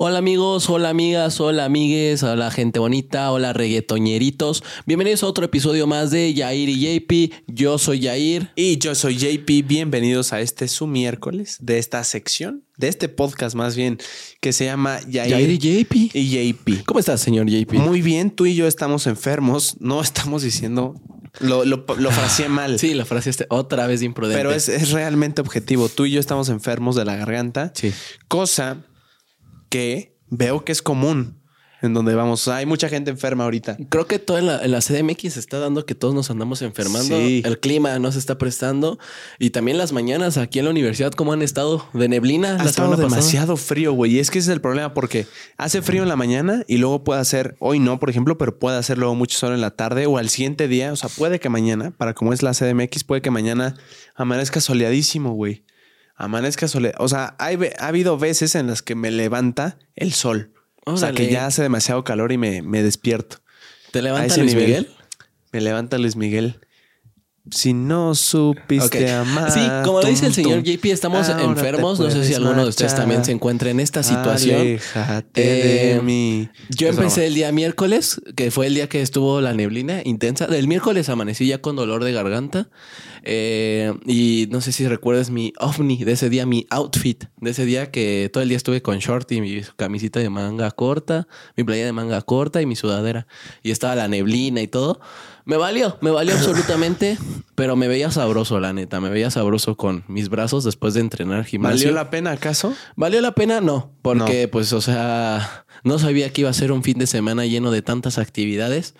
Hola amigos, hola amigas, hola amigues, hola gente bonita, hola reggaetoñeritos. Bienvenidos a otro episodio más de Yair y JP. Yo soy Yair. Y yo soy JP. Bienvenidos a este su miércoles de esta sección, de este podcast más bien, que se llama Yair, Yair y JP. y JP. ¿Cómo estás, señor JP? Muy bien, tú y yo estamos enfermos. No estamos diciendo. Lo, lo, lo fraseé mal. Sí, la frase este otra vez imprudente. Pero es, es realmente objetivo. Tú y yo estamos enfermos de la garganta. Sí. Cosa que veo que es común en donde vamos. Hay mucha gente enferma ahorita. Creo que toda la, la CDMX está dando que todos nos andamos enfermando. Sí. El clima no se está prestando. Y también las mañanas aquí en la universidad, ¿cómo han estado? De neblina. Ha la estado demasiado frío, güey. Y es que ese es el problema porque hace frío en la mañana y luego puede hacer, hoy no, por ejemplo, pero puede hacer luego mucho sol en la tarde o al siguiente día. O sea, puede que mañana, para como es la CDMX, puede que mañana amanezca soleadísimo, güey. Amanezca soleado. O sea, hay ha habido veces en las que me levanta el sol. O sea, que ya hace demasiado calor y me, me despierto. ¿Te levanta Luis nivel. Miguel? Me levanta Luis Miguel. Si no supiste amar. Sí, como tum, dice el señor JP, estamos enfermos. No sé si alguno de ustedes también se encuentra en esta situación. Aléjate Eh, de mí. Yo empecé el día miércoles, que fue el día que estuvo la neblina intensa. Del miércoles amanecí ya con dolor de garganta. Eh, y no sé si recuerdas mi ovni de ese día, mi outfit de ese día que todo el día estuve con short y mi camisita de manga corta, mi playa de manga corta y mi sudadera. Y estaba la neblina y todo. Me valió, me valió absolutamente, pero me veía sabroso, la neta. Me veía sabroso con mis brazos después de entrenar gimnasio. ¿Valió la pena acaso? ¿Valió la pena? No, porque pues, o sea, no sabía que iba a ser un fin de semana lleno de tantas actividades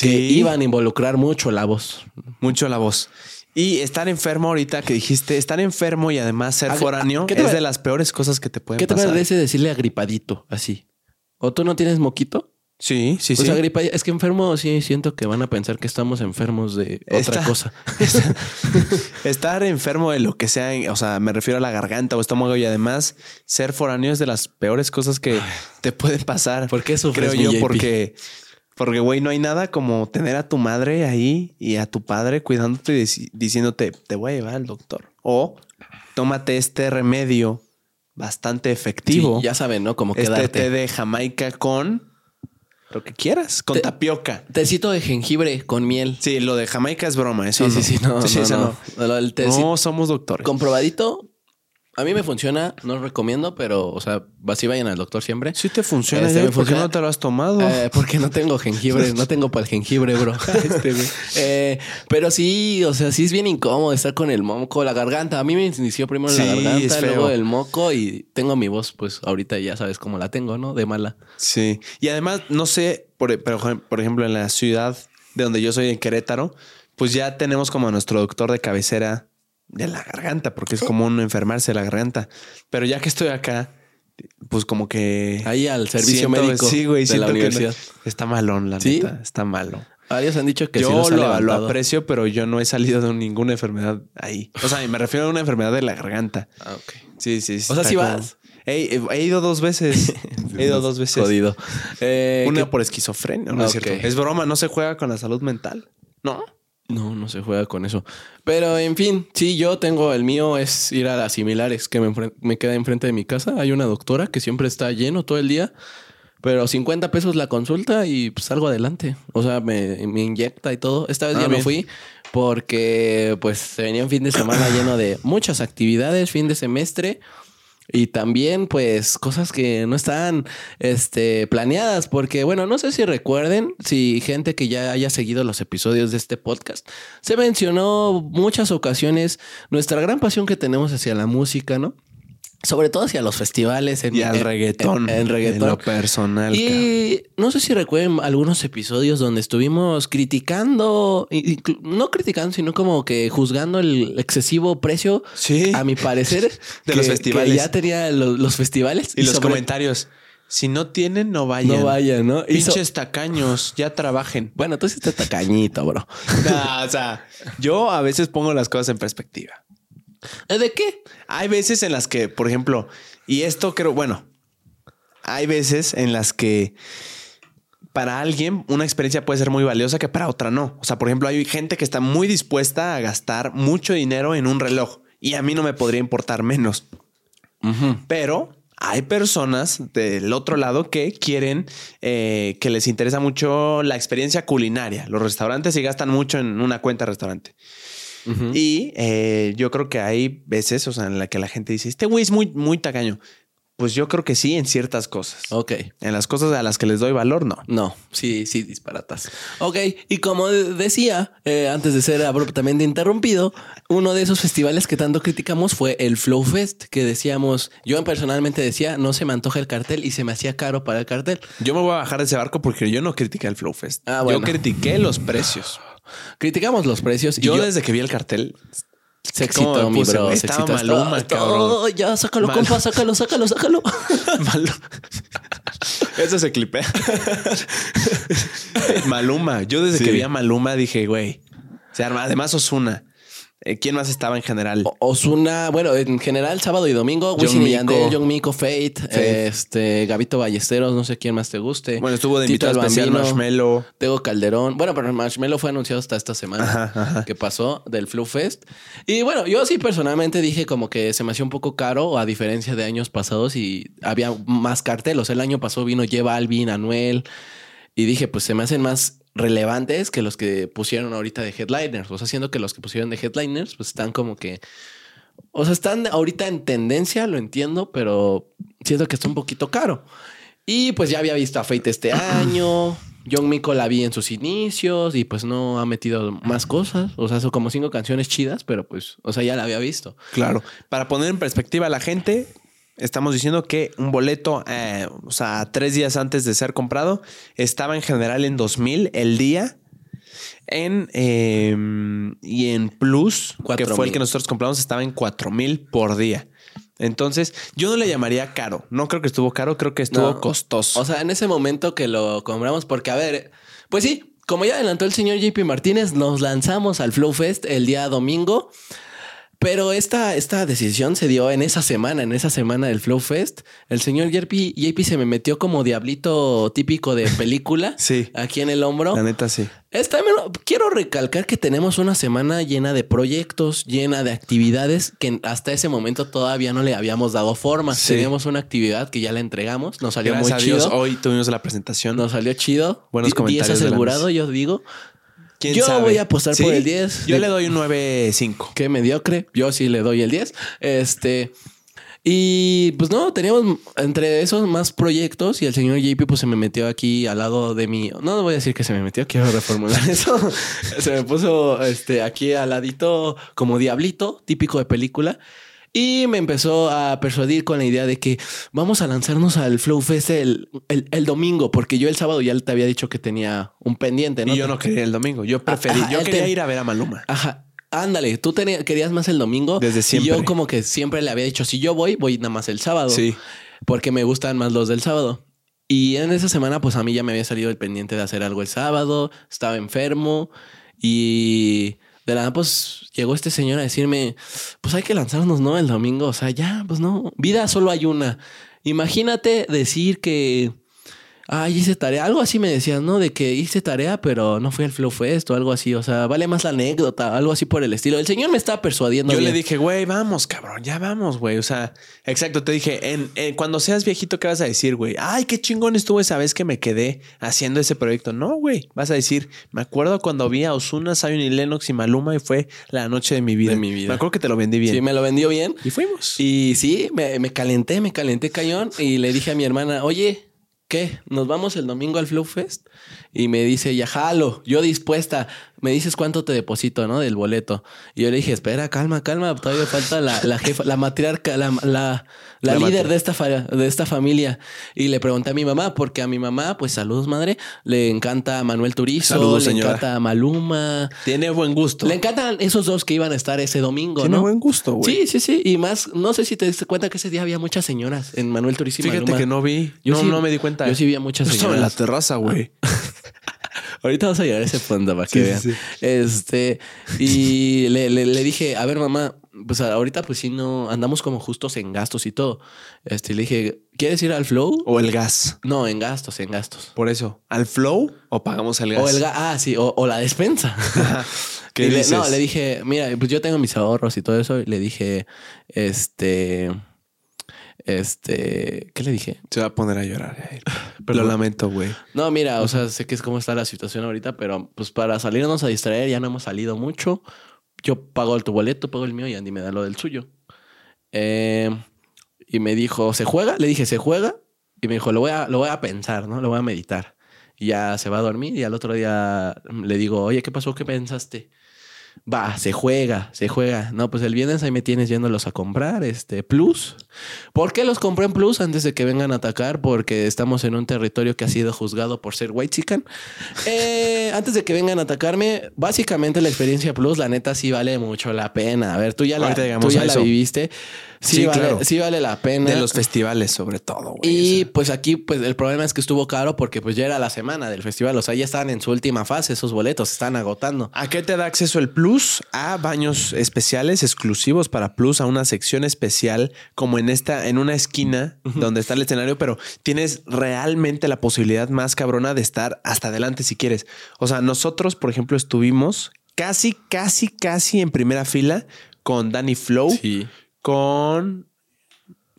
que iban a involucrar mucho la voz. Mucho la voz. Y estar enfermo ahorita que dijiste, estar enfermo y además ser ¿A- foráneo es de las peores cosas que te pueden ¿Qué te pasar. parece decirle agripadito así? ¿O tú no tienes moquito? Sí, sí, O sí. sea, gripadito. Es que enfermo sí siento que van a pensar que estamos enfermos de otra Está- cosa. Estar enfermo de lo que sea, o sea, me refiero a la garganta o estómago y además ser foráneo es de las peores cosas que te pueden pasar. ¿Por qué sufres, Creo yo, JP? porque, porque, güey, no hay nada como tener a tu madre ahí y a tu padre cuidándote y dici- diciéndote, te voy a llevar al doctor. O tómate este remedio bastante efectivo. Sí, ya saben, ¿no? Como este quedarte. té de Jamaica con lo que quieras, con Te- tapioca. Tecito de jengibre con miel. Sí, lo de Jamaica es broma, eso Sí, no. sí, sí, no, Sí, no, eso no. Lo del tecito- No somos doctores. comprobadito. A mí me funciona, no lo recomiendo, pero, o sea, así vayan al doctor siempre. Sí te funciona, Este, ¿por qué funciona. no te lo has tomado? Eh, porque no tengo jengibre, no tengo para el jengibre, bro. Este. Eh, pero sí, o sea, sí es bien incómodo estar con el moco, la garganta. A mí me inició primero la garganta, luego el moco y tengo mi voz, pues ahorita ya sabes cómo la tengo, ¿no? De mala. Sí. Y además, no sé, por, pero, por ejemplo, en la ciudad de donde yo soy, en Querétaro, pues ya tenemos como a nuestro doctor de cabecera de la garganta, porque es común enfermarse de la garganta. Pero ya que estoy acá, pues como que... Ahí al servicio siento- médico sí, güey, de siento la que universidad. no- está malón, la ¿Sí? neta. Está malo. Varios han dicho que sí yo los ha lo, lo aprecio, pero yo no he salido de ninguna enfermedad ahí. O sea, me refiero a una enfermedad de la garganta. Ah, ok. Sí, sí. O sea, sí como- vas. He, he ido dos veces. he ido dos veces. Jodido. Eh, Una ¿qué- por esquizofrenia, ¿no Ah, es cierto? ok. Es broma, no se juega con la salud mental. ¿No? No, no se juega con eso. Pero en fin, sí, yo tengo el mío es ir a las similares que me, me queda enfrente de mi casa. Hay una doctora que siempre está lleno todo el día, pero 50 pesos la consulta y pues salgo adelante. O sea, me, me inyecta y todo. Esta vez Ah, ya no bien. fui porque pues se venía un fin de semana lleno de muchas actividades, fin de semestre. Y también, pues, cosas que no están este, planeadas, porque, bueno, no sé si recuerden, si gente que ya haya seguido los episodios de este podcast, se mencionó muchas ocasiones nuestra gran pasión que tenemos hacia la música, ¿no? Sobre todo hacia los festivales. En, Y al en- reggaetón. En, en reggaetón. lo personal. cabrón. Y no sé si recuerden algunos episodios donde estuvimos criticando, y- y- no criticando, sino como que juzgando el excesivo precio, Sí. a mi parecer, De los festivales. que ya tenía lo- los, festivales. Y los sobre- comentarios. Si no tienen, no vayan. No vayan, ¿no? So- Pinches tacaños, ya trabajen. bueno, tú sí estás tacañito, bro. O sea, yo a veces pongo las cosas en perspectiva. ¿Eh, ¿De qué? Hay veces en las que, por ejemplo, y esto creo, bueno, hay veces en las que para alguien una experiencia puede ser muy valiosa que para otra no. O sea, por ejemplo, hay gente que está muy dispuesta a gastar mucho dinero en un reloj y a mí no me podría importar menos. Pero hay personas del otro lado que quieren, eh, que les interesa mucho la experiencia culinaria. Los restaurantes y gastan mucho en una cuenta de restaurante. Y eh, yo creo que hay veces, o sea, en la que la gente dice, este güey es muy, muy tacaño. Pues yo creo que sí en ciertas cosas. Ok. En las cosas a las que les doy valor, no. No, sí, sí, disparatas. Ok, y como decía, eh, antes de ser abruptamente interrumpido, uno de esos festivales que tanto criticamos fue el Flow Fest, que decíamos, yo personalmente decía, no se me antoja el cartel y se me hacía caro para el cartel. Yo me voy a bajar de ese barco porque yo no critiqué el Flow Fest. Ah, bueno. Yo critiqué los precios. Criticamos los precios. y Yo, desde que vi el cartel, Se ¿Cómo excitó, mi bro. se excitó. Maluma. Oh, ya, sácalo, Mal- compa, sácalo, sácalo, sácalo. Maluma. Eso se clipea. Maluma. Yo desde Sí. que vi a Maluma dije, güey. Se arma. Además, Osuna. Eh, ¿Quién más estaba en general? Osuna, bueno, en general, sábado y domingo, Wisin y. Yandel, John Mico, Fate, Fate. este, Gabito Ballesteros, no sé quién más te guste. bueno, estuvo de invitado el especial Marshmello. Tego Calderón. Bueno, pero el Marshmello fue anunciado hasta esta semana Ajá, ajá. que pasó del Flu Fest. Y bueno, yo sí personalmente dije como que se me hacía un poco caro a diferencia de años pasados y había más cartelos. El año pasado vino J Balvin, Anuel y dije pues se me hacen más relevantes que los que pusieron ahorita de headliners. O sea, siendo que los que pusieron de headliners pues están como que... O sea, están ahorita en tendencia, lo entiendo, pero siento que está un poquito caro. Y pues ya había visto a Fate este año. John Miko la vi en sus inicios y pues no ha metido más cosas. O sea, son como cinco canciones chidas, pero pues, o sea, ya la había visto. Claro. Para poner en perspectiva a la gente, estamos diciendo que un boleto, eh, o sea, tres días antes de ser comprado, estaba en general en 2000 el día. En eh, y en Plus, que fue el que nosotros compramos, estaba en 4000 por día. Entonces, yo no le llamaría caro. No creo que estuvo caro, creo que estuvo No. costoso. O sea, en ese momento que lo compramos, porque a ver, pues sí, como ya adelantó el señor JP Martínez, nos lanzamos al Flow Fest el día domingo. Pero esta, esta decisión se dio en esa semana, en esa semana del Flow Fest. El señor JP, JP se me metió como diablito típico de película. Sí. Aquí en el hombro. la neta, sí. Esta, quiero recalcar que tenemos una semana llena de proyectos, llena de actividades que hasta ese momento todavía no le habíamos dado forma. Sí. Teníamos una actividad que ya la entregamos, nos salió Gracias muy a Dios, chido. hoy tuvimos la presentación. Nos salió chido. Buenos Di- comentarios 10 de la asegurado, yo digo. ¿Quién Yo sabe? voy a apostar por el 10. Yo De- le doy un 9.5. Qué mediocre. Yo sí le doy el 10. Este. Y pues no, teníamos entre esos más proyectos y el señor JP pues se me metió aquí al lado de mí. No, no voy a decir que se me metió, quiero reformular eso. se me puso este aquí al ladito como diablito, típico de película. Y me empezó a persuadir con la idea de que vamos a lanzarnos al Flow Fest el, el, el domingo, porque yo el sábado ya te había dicho que tenía un pendiente, ¿no? Y yo no quería el domingo. Yo preferí. Ajá, yo quería te- ir a ver a Maluma. Ajá. Ándale, tú tenías- querías más el domingo. Desde Y siempre. yo como que siempre le había dicho, si yo voy, voy nada más el sábado. Sí. Porque me gustan más los del sábado. Y en esa semana, pues a mí ya me había salido el pendiente de hacer algo el sábado. Estaba enfermo. Y de la nada, pues llegó este señor a decirme, pues hay que lanzarnos, ¿no? El domingo. O sea, ya, pues no. Vida solo hay una. Imagínate decir que... Ay, hice tarea. Algo así me decías, ¿no? De que hice tarea, pero no fui al Flow Fest o algo así. O sea, vale más la anécdota, algo así por el estilo. El señor me estaba persuadiendo. Yo le dije, güey, vamos, cabrón, ya vamos, güey. O sea, exacto, te dije, en, en- cuando seas viejito, ¿qué vas a decir, güey? Ay, qué chingón estuvo esa vez que me quedé haciendo ese proyecto. No, güey, vas a decir, me acuerdo cuando vi a Osuna, Zion y Lennox y Maluma y fue la noche de mi vida. De mi vida. Me acuerdo que te lo vendí bien. Sí, me lo vendió bien. Y fuimos. Y sí, me, me calenté, me calenté cañón. Y le dije a mi hermana, oye, ¿qué? ¿Nos vamos el domingo al Flow Fest? Y me dice, ya jalo, yo dispuesta. Me dices cuánto te deposito, ¿no? Del boleto. Y yo le dije, espera, calma, calma. Todavía falta la, la jefa, la matriarca, la, la, la líder de esta, fa- de esta familia. Y le pregunté a mi mamá, porque a mi mamá, pues saludos, madre, le encanta Manuel Turizo, Saludos, le señora. encanta Maluma. Tiene buen gusto. Le encantan esos dos que iban a estar ese domingo, Tiene ¿no? buen gusto, güey. Sí, sí, sí. Y más, no sé si te diste cuenta que ese día había muchas señoras en Manuel Turizo y Fíjate Maluma. que no vi. Yo no, sí- no me di cuenta. Yo sí vi a muchas Yo estaba en la señoras. terraza, güey. Ahorita vamos a llegar a ese punto para que Sí, vean. sí. Este, y le, le- le dije, a ver, mamá, pues ahorita pues sí no, andamos como justos en gastos y todo. Este, le dije, ¿quieres ir al flow? O el gas. No, en gastos, en gastos. Por eso, ¿al flow o pagamos el gas? O el ga- ah, sí, o, o la despensa. ¿Qué le- dices? no, le dije, mira, pues yo tengo mis ahorros y todo eso. Y le dije, este. Este, ¿qué le dije? Se va a poner a llorar. Lo lamento, güey. No, mira, o sea, sé que es cómo está la situación ahorita, pero pues para salirnos a distraer ya no hemos salido mucho. Yo pago tu boleto, pago el mío y Andy me da lo del suyo. Eh, y me dijo, ¿se juega? Le dije, ¿se juega? Y me dijo, lo voy a, lo voy a pensar, ¿no? Lo voy a meditar. Y ya se va a dormir y al otro día le digo, oye, ¿qué pasó? ¿Qué pensaste? Va, se juega, se juega. No, pues el viernes ahí me tienes yéndolos a comprar, este, Plus. ¿Por qué los compré en Plus antes de que vengan a atacar? Porque estamos en un territorio que ha sido juzgado por ser white chican. Eh, antes de que vengan a atacarme, básicamente la experiencia Plus, la neta, sí vale mucho la pena. A ver, tú ya la, tú ya la viviste. Sí, vale, sí vale la pena. De los festivales, sobre todo. y pues aquí, pues el problema es que estuvo caro porque pues ya era la semana del festival. O sea, ya estaban en su última fase esos boletos, se están agotando. ¿A qué te da acceso el Plus? A baños especiales exclusivos para Plus, a una sección especial como en esta, en una esquina donde está el escenario, pero tienes realmente la posibilidad más cabrona de estar hasta adelante si quieres. O sea, nosotros, por ejemplo, estuvimos casi, casi, casi en primera fila con Danny Flow. Sí con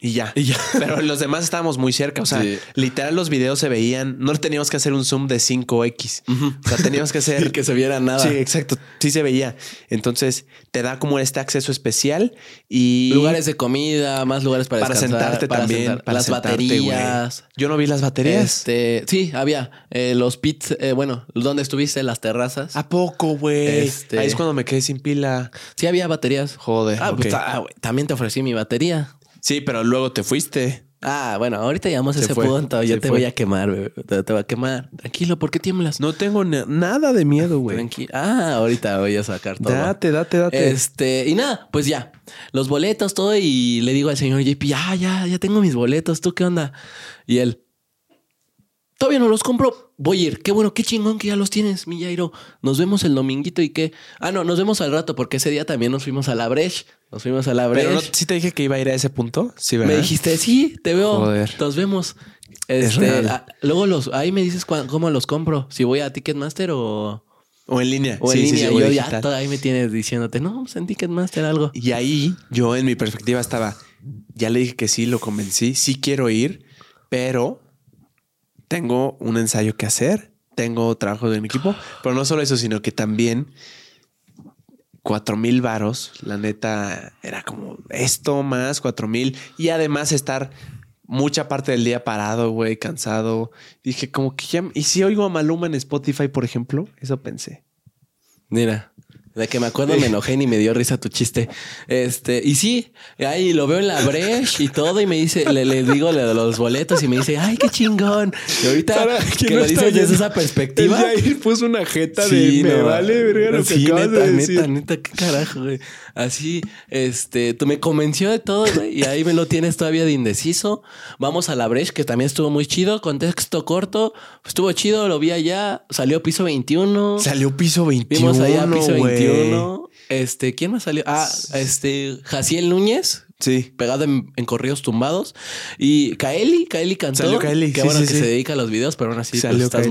y ya. Y ya. Pero los demás estábamos muy cerca. O sea, literal los videos se veían. No teníamos que hacer un zoom de 5X. O sea, teníamos que hacer... que se viera nada. Sí, exacto. Sí se veía. Entonces, te da como este acceso especial y... Lugares de comida, más lugares para, para sentarte también. para las baterías. Yo no vi las baterías. Este, sí, había. Eh, los pits, eh, bueno, donde estuviste, las terrazas. ¿A poco, güey? Este... Ahí es cuando me quedé sin pila. Sí, había baterías. Joder. Ah, pues, ah, también te ofrecí mi batería. Sí, pero luego te fuiste. Ah, bueno, ahorita llegamos a ese punto. Yo te voy a quemar, bebé. Te, voy a quemar. Tranquilo, ¿por qué tiemblas? No tengo nada de miedo, güey. Tranquilo. Ah, ahorita voy a sacar todo. Date, date, date. Este, y nada, pues ya. Los boletos, todo. Y le digo al señor JP, ya, ya, ya tengo mis boletos. ¿Tú qué onda? Y él, todavía no los compro voy a ir. Qué bueno, qué chingón que ya los tienes, mi Jairo. Nos vemos el dominguito y qué. Ah, no, nos vemos al rato porque ese día también nos fuimos a la Breche. Nos fuimos a la Breche. Pero sí te dije que iba a ir a ese punto. Sí, ¿verdad? Me dijiste, sí, te veo. Joder. Nos vemos. Este, ah, luego los, ahí me dices cómo los compro. Si voy a Ticketmaster o. O en línea. O en línea. yo ya ahí me tienes diciéndote, no, pues en Ticketmaster algo. Y ahí yo en mi perspectiva estaba, ya le dije que sí, lo convencí, sí quiero ir, pero tengo un ensayo que hacer, tengo trabajo de mi equipo, pero no solo eso, sino que también cuatro mil varos, la neta era como esto más cuatro mil y además estar mucha parte del día parado, güey, cansado. Dije como que ya, y si oigo a Maluma en Spotify, por ejemplo, eso pensé. Mira, de que me acuerdo me enojé y me dio risa tu chiste. Este, y sí, ahí lo veo en la brecha y todo, y me dice, le, le digo de los boletos y me dice, ay, qué chingón. Y ahorita que lo dices desde esa perspectiva. Y ahí puso una jeta de me vale, verga, lo sí, neta, neta, neta, qué carajo, güey. Así, este, tú me convenció de todo, güey, y ahí me lo tienes todavía de indeciso. Vamos a la brecha, que también estuvo muy chido, contexto corto, estuvo chido, lo vi allá, salió piso 21. Salió piso 21. Vimos allá piso 21. Este, ¿quién más salió? Ah, este, Jaciel Núñez. Sí. Pegado en, corridos tumbados. Y Kaeli, Kaeli cantó. Salió Kaeli. Qué bueno que se dedica a los videos, pero aún así pues, Salió estás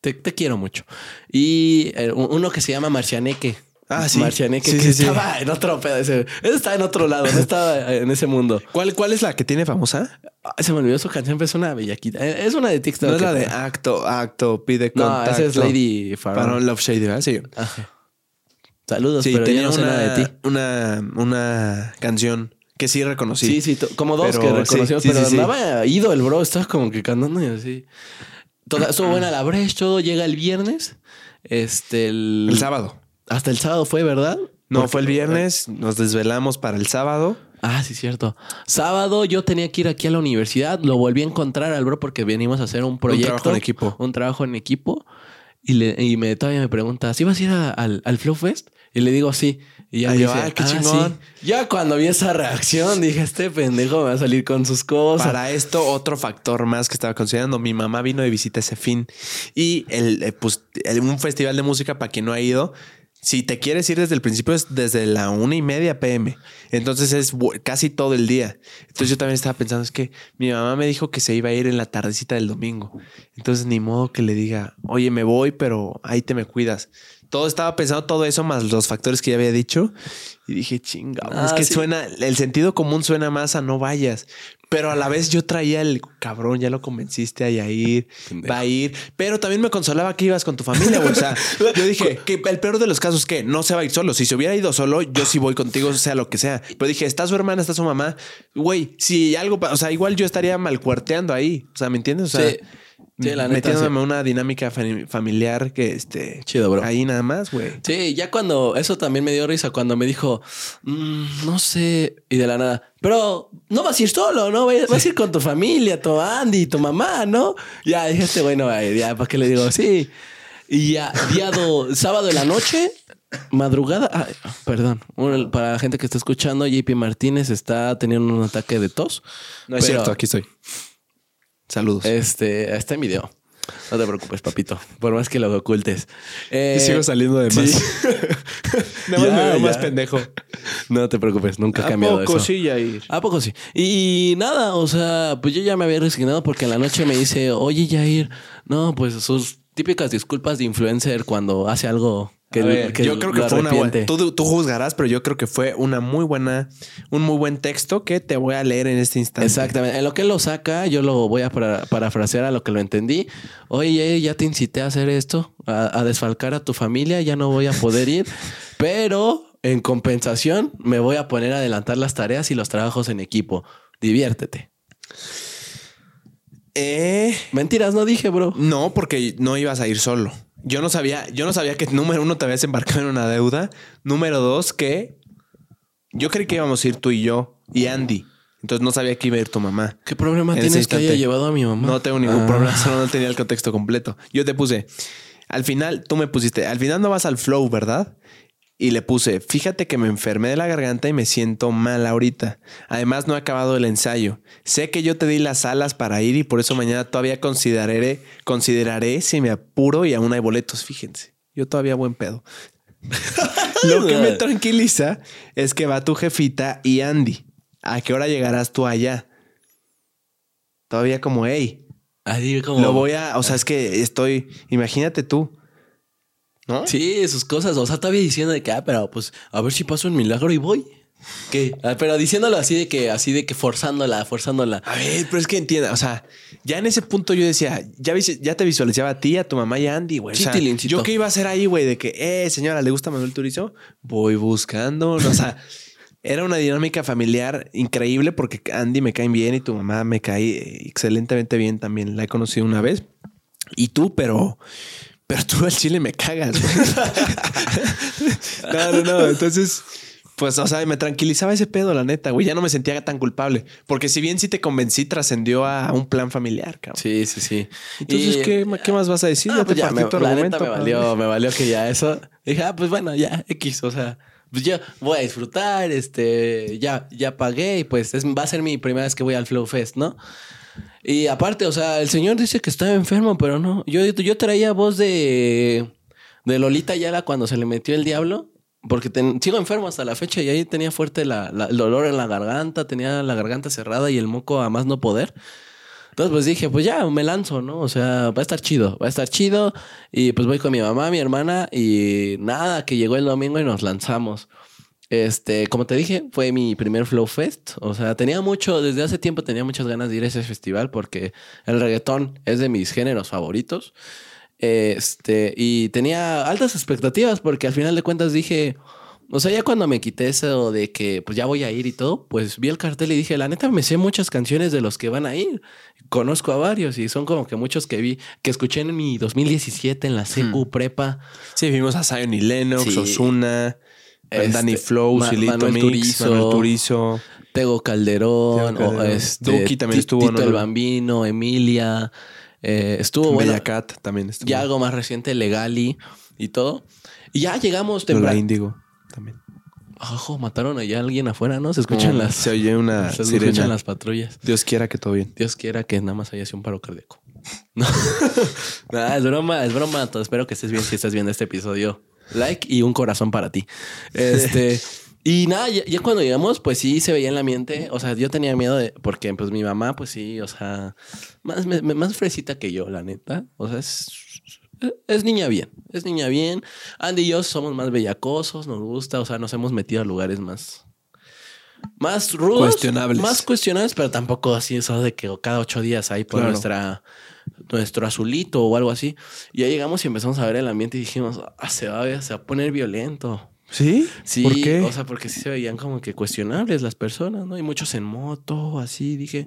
te, quiero mucho. Y eh, uno que se llama Marcianeque. Ah, sí. Marcianeque, que estaba en otro pedo. Ese, estaba en otro lado, no estaba en ese mundo. ¿Cuál, ¿Cuál es la que tiene famosa? se me olvidó su canción, pero es una bellaquita. Eh, es una de TikTok. No es la de acto, acto, pide contacto. No, esa es Lady Faron. Love Shady, ¿verdad? Sí. Ajá. Saludos, pero tenía no una, de ti. Una, una canción que sí reconocí. Sí, sí, como dos que reconocimos, pero andaba ido el bro, estaba como que cantando y así. Toda, estuvo buena la brecha, todo llega el viernes. Este, el, el sábado. Hasta el sábado fue, ¿verdad? No, fue el viernes, nos desvelamos para el sábado. Ah, sí, cierto. Sábado yo tenía que ir aquí a la universidad, lo volví a encontrar al bro porque venimos a hacer un proyecto. Un trabajo en equipo. Un trabajo en equipo. Y, le, y me, todavía me pregunta, ¿sí vas a ir al, al Flow Fest? Y le digo sí. Y ya me dice, qué ah, chingón. Ya cuando vi esa reacción dije, este pendejo me va a salir con sus cosas. Para esto, otro factor más que estaba considerando. Mi mamá vino de visita ese fin. Y el, eh, pues, un festival de música, para quien no ha ido, si te quieres ir desde el principio es desde la una y media pm. Entonces es casi todo el día. Entonces yo también estaba pensando, es que mi mamá me dijo que se iba a ir en la tardecita del domingo. Entonces ni modo que le diga, oye, me voy, pero ahí te me cuidas todo estaba pensando todo eso más los factores que ya había dicho y dije, chinga, es ah, que suena, el sentido común suena más a no vayas, Pero a la vez yo traía el cabrón, ya lo convenciste a ir, va a ir. Pero también me consolaba que ibas con tu familia, güey. O sea, yo dije que el peor de los casos que no se va a ir solo. Si se hubiera ido solo, yo sí voy contigo, sea lo que sea. Pero dije, está su hermana, está su mamá. Güey, si algo, o sea, igual yo estaría mal cuarteando ahí. O sea, ¿me entiendes? O sea, Sí. Sí, la neta, metiéndome sí. una dinámica fami- familiar que este. Chido, bro. Ahí nada más, güey. Sí, ya cuando eso también me dio risa cuando me dijo, "Mm, no sé, y de la nada, pero no vas a ir solo, ¿no? Vas a ir con tu familia, tu Andy, tu mamá, ¿no? Ya dije, este güey no va a ir, ya, ¿para qué le digo? Sí. Y ya, día do- sábado de la noche, madrugada, ah, perdón, para la gente que está escuchando, JP Martínez está teniendo un ataque de tos. No es Pero- cierto, aquí estoy. Saludos. Este, está en video. No te preocupes, papito, por más que lo ocultes. Eh, Y sigo saliendo de más. sí. Nada más Ya, me veo más pendejo. No te preocupes, nunca ha ¿A cambiado poco eso. sí, Yair? ¿A poco sí? Y nada, o sea, pues yo ya me había resignado porque en la noche me dice, oye, Jair, no, pues sus típicas disculpas de influencer cuando hace algo que, A ver, que yo creo que fue una. Tú, tú juzgarás, pero yo creo que fue una muy buena, un muy buen texto que te voy a leer en este instante. Exactamente. En lo que lo saca, yo lo voy a para- parafrasear a lo que lo entendí. Oye, ya te incité a hacer esto, a, a desfalcar a tu familia, ya no voy a poder ir, pero en compensación me voy a poner a adelantar las tareas y los trabajos en equipo. Diviértete. Eh, Mentiras, no dije, bro. no, porque no ibas a ir solo. Yo no sabía, yo no sabía que número uno te habías embarcado en una deuda. Número dos, que yo creí que íbamos a ir tú y yo y Andy. Entonces no sabía que iba a ir tu mamá. ¿Qué problema En tienes que haya llevado a mi mamá? No tengo ningún Ah. problema, solo no tenía el contexto completo. Yo te puse, al final, tú me pusiste, al final no vas al flow, ¿verdad? Y le puse, fíjate que me enfermé de la garganta y me siento mal ahorita. Además, no he acabado el ensayo. Sé que yo te di las alas para ir y por eso mañana todavía consideraré, consideraré si me apuro y aún hay boletos. Fíjense, yo todavía buen pedo. Lo que me tranquiliza es que va tu jefita y Andy. ¿A qué hora llegarás tú allá? Todavía como, hey, Así como... lo voy a, o sea, es que estoy, imagínate tú, ¿no? Sí, sus cosas. O sea, todavía diciendo de que, ah, pero pues a ver si paso un milagro y voy. ¿Qué? Ah, pero diciéndolo así de que, así de que forzándola, forzándola. A ver, pero es que entienda, o sea, ya en ese punto yo decía, ya, ya te visualizaba a ti, a tu mamá y a Andy, güey. O sea, yo qué iba a hacer ahí, güey, de que, eh, señora, ¿le gusta Manuel Turizo? Voy buscando, o sea, era una dinámica familiar increíble porque Andy me cae bien y tu mamá me cae eh, excelentemente bien también. La he conocido una vez. Y tú, pero, pero tú al chile me cagas. no, no, no. Entonces, pues, o sea, me tranquilizaba ese pedo, la neta, güey. Ya no me sentía tan culpable. Porque si bien sí te convencí, trascendió a un plan familiar, cabrón. Sí, sí, sí. Entonces, Y- ¿qué, qué más vas a decir? Ah, ya pues te ya, me, tu la argumento. neta me valió, me valió que ya eso. Dije, ah, pues bueno, ya, X, o sea, pues yo voy a disfrutar, este, ya, ya pagué y pues es- va a ser mi primera vez que voy al Flow Fest, ¿no? Y aparte, o sea, el señor dice que estaba enfermo, pero no. Yo, yo traía voz de, de Lolita Yala cuando se le metió el diablo. Porque ten- sigo enfermo hasta la fecha y ahí tenía fuerte la- el dolor en la garganta, tenía la garganta cerrada y el moco a más no poder. Entonces, pues dije, pues ya me lanzo, ¿no? O sea, va a estar chido, va a estar chido. Y pues voy con mi mamá, mi hermana y nada, que llegó el domingo y nos lanzamos. Este, como te dije, fue mi primer Flow Fest. O sea, tenía mucho, desde hace tiempo tenía muchas ganas de ir a ese festival porque el reggaetón es de mis géneros favoritos. Este, y tenía altas expectativas porque al final de cuentas dije, o sea, ya cuando me quité eso de que pues ya voy a ir y todo, pues vi el cartel y dije, la neta me sé muchas canciones de los que van a ir. Conozco a varios y son como que muchos que vi, que escuché en mi 2017 en la CQ prepa. Sí, vimos a Zion y Lennox, Sí. Osuna, Este, Danny Flow, Ma- Silito Manuel Mix, Turizo. Manuel Turizo. Tego Calderón, Tego o Calderón. este, Duki también estuvo, Tito ¿no? el Bambino, Emilia. eh, estuvo bueno. Cat también estuvo. Ya algo más reciente, Legali y todo. Y ya llegamos temprano. Índigo también. Ojo, mataron allá a alguien afuera, ¿no? Se escuchan las. Se oye una se sirena. escuchan las patrullas. Dios quiera que todo bien. Dios quiera que nada más haya sido un paro cardíaco. No. Nada, es broma, es broma. Todo. Espero que estés bien si estás viendo este episodio. Like y un corazón para ti. Este. Y nada, ya, ya cuando llegamos, pues sí se veía en la ambiente. O sea, yo tenía miedo de. Porque pues mi mamá, pues sí, o sea, más, me- más fresita que yo, la neta. O sea, es. Es niña bien, es niña bien. Andy y yo somos más bellacosos, nos gusta, o sea, nos hemos metido a lugares más, más rudos. Cuestionables. Más cuestionables, pero tampoco así eso de que cada ocho días hay por Claro. nuestra, nuestro azulito o algo así. Y ya llegamos y empezamos a ver el ambiente y dijimos, ah, se va, a- se va a poner violento. ¿Sí? Sí, ¿Por qué? o sea, porque sí se veían como que cuestionables las personas, ¿no? Y muchos en moto, así. Dije,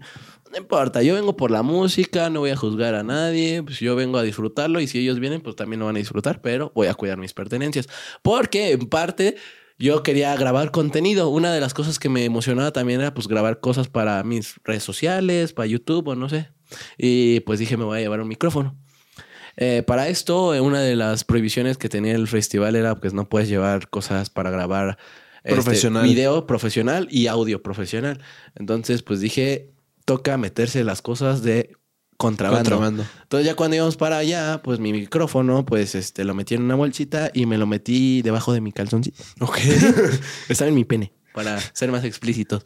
no importa, yo vengo por la música, no voy a juzgar a nadie, pues yo vengo a disfrutarlo y si ellos vienen, pues también lo van a disfrutar, pero voy a cuidar mis pertenencias. Porque en parte yo quería grabar contenido. Una de las cosas que me emocionaba también era pues grabar cosas para mis redes sociales, para YouTube o no sé. Y pues dije, me voy a llevar un micrófono. Eh, para esto, eh, una de las prohibiciones que tenía el festival era pues no puedes llevar cosas para grabar este, Profesional. video profesional y audio profesional. Entonces, pues dije, toca meterse las cosas de contrabando. Contrabando. Entonces ya cuando íbamos para allá, pues mi micrófono, pues este, lo metí en una bolsita y me lo metí debajo de mi calzoncito. Ok. Estaba en mi pene, para ser más explícitos.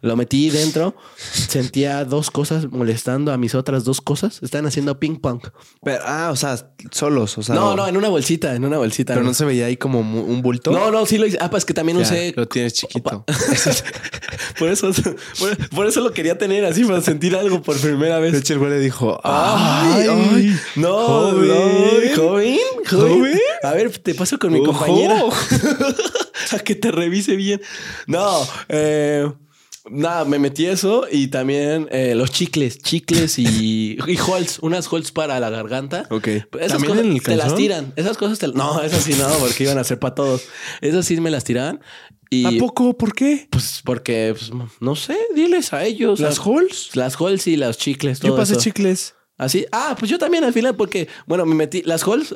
Lo metí dentro, sentía dos cosas molestando a mis otras dos cosas. Estaban haciendo ping pong. Pero, ah, o sea, solos. O sea, No, no, en una bolsita, en una bolsita. Pero no se veía ahí como un bulto. No, no, sí lo hice. Ah, pues que también Ya, usé. Lo tienes chiquito. por eso, por, por eso lo quería tener así, para sentir algo por primera De vez. hecho, el güey le dijo, Ay, ay, ay, no, joven. no, joven, joven. Joven. A ver, te paso con mi compañera. a que te revise bien. No, eh, nada, me metí eso y también eh, los chicles, chicles y, y holz, unas holz para la garganta. Ok. Esas ¿También cosas en el te las tiran. Esas cosas te... No, esas sí no, porque iban a ser para todos. Esas sí me las tiraban. Y ¿A poco? ¿Por qué? pues porque, pues, no sé, diles a ellos. ¿Las a- holes? Las halls y las chicles. Todo Yo pasé eso. chicles. Así. Ah, pues yo también al final, porque, bueno, me metí las halls.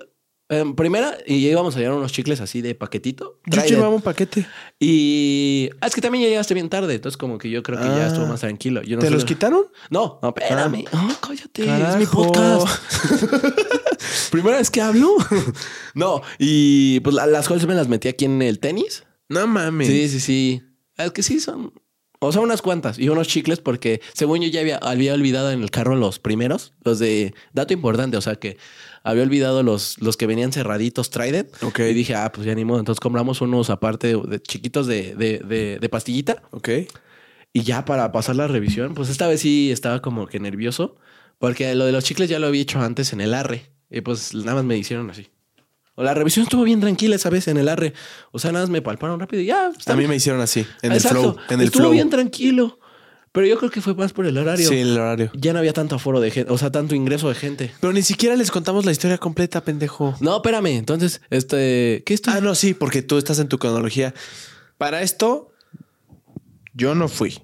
En primera, y ya íbamos a llevar unos chicles así de paquetito. Yo Trident. llevaba un paquete. Y ah, es que también ya llegaste bien tarde, entonces como que yo creo que ya Ah. estuvo más tranquilo. Yo no ¿Te sé- los quitaron? No, no, espérame. Oh, cállate, es mi Carajo. podcast. Primera vez que hablo. no, y pues la- las halls me las metí aquí en el tenis. No mames. Sí, sí, sí. Es que sí son. O sea, unas cuantas y unos chicles porque según yo ya había, había olvidado en el carro los primeros, los de dato importante, o sea que había olvidado los, los que venían cerraditos Trident. Ok. Y dije, ah, pues ya ni modo. Entonces compramos unos aparte de, de chiquitos de, de, de- pastillita Ok. y ya para pasar la revisión, pues esta vez sí estaba como que nervioso porque lo de los chicles ya lo había hecho antes en el arre y pues nada más me hicieron así. O la revisión estuvo bien tranquila esa vez en el arre. O sea, nada más me palparon rápido y ya. está A mí bien. me hicieron así, en Exacto. el flow. En el Estuvo flow. bien tranquilo. Pero yo creo que fue más por el horario. Sí, el horario. Ya no había tanto aforo de gente, o sea, tanto ingreso de gente. Pero ni siquiera les contamos la historia completa, pendejo. No, espérame. Entonces, este, ¿qué esto? Ah, no, sí, porque tú estás en tu cronología. Para esto, yo no fui.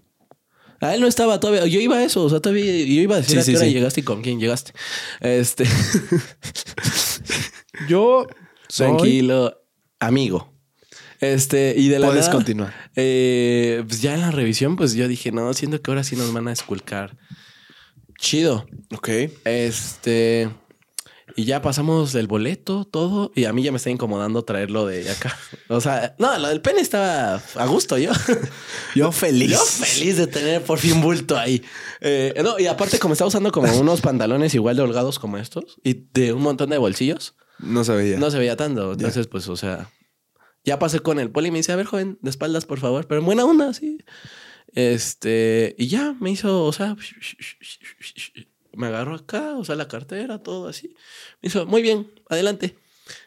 A él no estaba todavía. Yo iba a eso, o sea, todavía yo iba a decir Sí, a sí, qué hora sí. llegaste y con quién llegaste. Este, Yo tranquilo, amigo. Este, y de la Puedes nada, continuar. eh, pues ya en la revisión, pues yo dije, no, siento que ahora sí nos van a esculcar. Chido. Ok. Este. Y ya pasamos el boleto, todo. Y a mí ya me está incomodando traerlo de acá. O sea, no, lo del pene estaba a gusto yo. Yo feliz. Yo feliz de tener por fin bulto ahí. Eh, no, y aparte, como estaba usando como unos pantalones igual de holgados como estos y de un montón de bolsillos, No se veía. no se veía tanto. Entonces, pues, o sea, ya pasé con el poli y me dice, a ver, joven, de espaldas, por favor. Pero en buena onda, sí. Este, y ya me hizo, o sea, me agarró acá, o sea, la cartera, todo así. Me hizo, muy bien, adelante.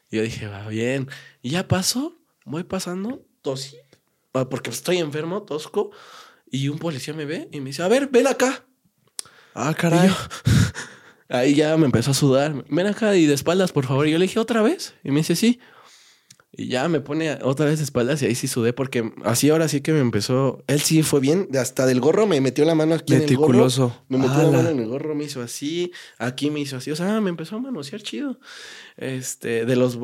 Y yo dije, va bien. Y ya pasó, voy pasando, tosí, ah, porque estoy enfermo, tosco. Y un policía me ve y me dice, a ver, ven acá. Ah, caray. Yo- ahí ya me empezó a sudar. Ven acá y de espaldas, por favor. Y yo le dije, ¿otra vez? Y me dice, sí. Y ya me pone otra vez de espaldas y ahí sí sudé porque así ahora sí que me empezó. Él sí fue bien. Hasta del gorro me metió la mano aquí en el gorro. Meticuloso. Me metió la mano en el gorro, me hizo así. Aquí me hizo así. O sea, me empezó a manosear chido. Este, de los.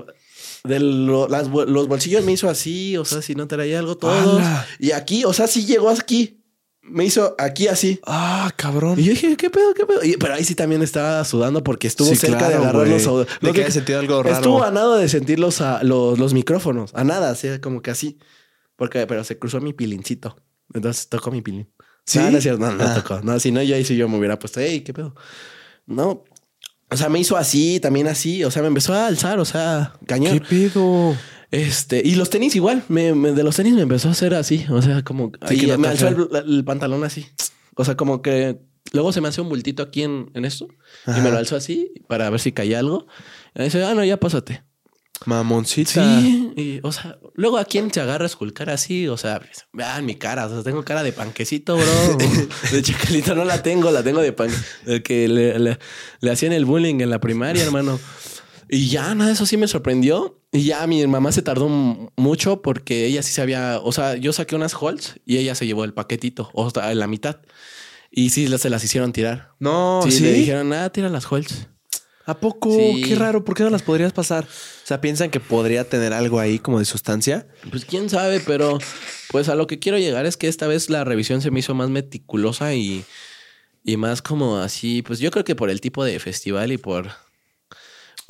De lo- las bol- los bolsillos me hizo así, o sea, si no traía algo, todos. Ala. Y aquí, o sea, sí llegó aquí. Me hizo aquí así. Ah, cabrón. Y yo dije, ¿qué pedo, qué pedo? Y- pero ahí sí también estaba sudando porque estuvo Sí, cerca claro, de agarrar los... au- De que sentido algo raro. Estuvo a nada de sentir los, a- los, los micrófonos. A nada, así como que así. Porque, pero se cruzó mi pilincito. Entonces tocó mi pilín. ¿Sí? No, no es cierto, no, no Ah. tocó. No, si no, yo ahí sí yo me hubiera puesto, hey, ¿qué pedo? No. O sea, me hizo así, también así. O sea, me empezó a alzar, o sea, cañón. ¿Qué pedo? Este, y los tenis igual, me, me- de los tenis me empezó a hacer así, o sea, como Sí, no me alzó el, el pantalón así. O sea, como que luego se me hace un bultito aquí en, en esto y me lo alzó así para ver si caía algo. Y dice, ah, no, ya pásate. Mamoncita. Sí, y, o sea, luego a quién se agarra a esculcar así, o sea, vean mi cara, o sea, tengo cara de panquecito, bro. De chacalito no la tengo, la tengo de pan, que le, le- le hacían el bullying en la primaria, hermano. Y ya, nada, eso sí me sorprendió. Y ya mi mamá se tardó mucho porque ella sí sabía, o sea, yo saqué unas Holz y ella se llevó el paquetito, o sea, la mitad. Y sí, se las hicieron tirar. No, sí, sí. le dijeron, ah, tira las Holz. ¿A poco? Sí. Qué raro. ¿Por qué no las podrías pasar? O sea, piensan que podría tener algo ahí como de sustancia. Pues quién sabe, pero pues a lo que quiero llegar es que esta vez la revisión se me hizo más meticulosa y, y más como así, pues yo creo que por el tipo de festival y por,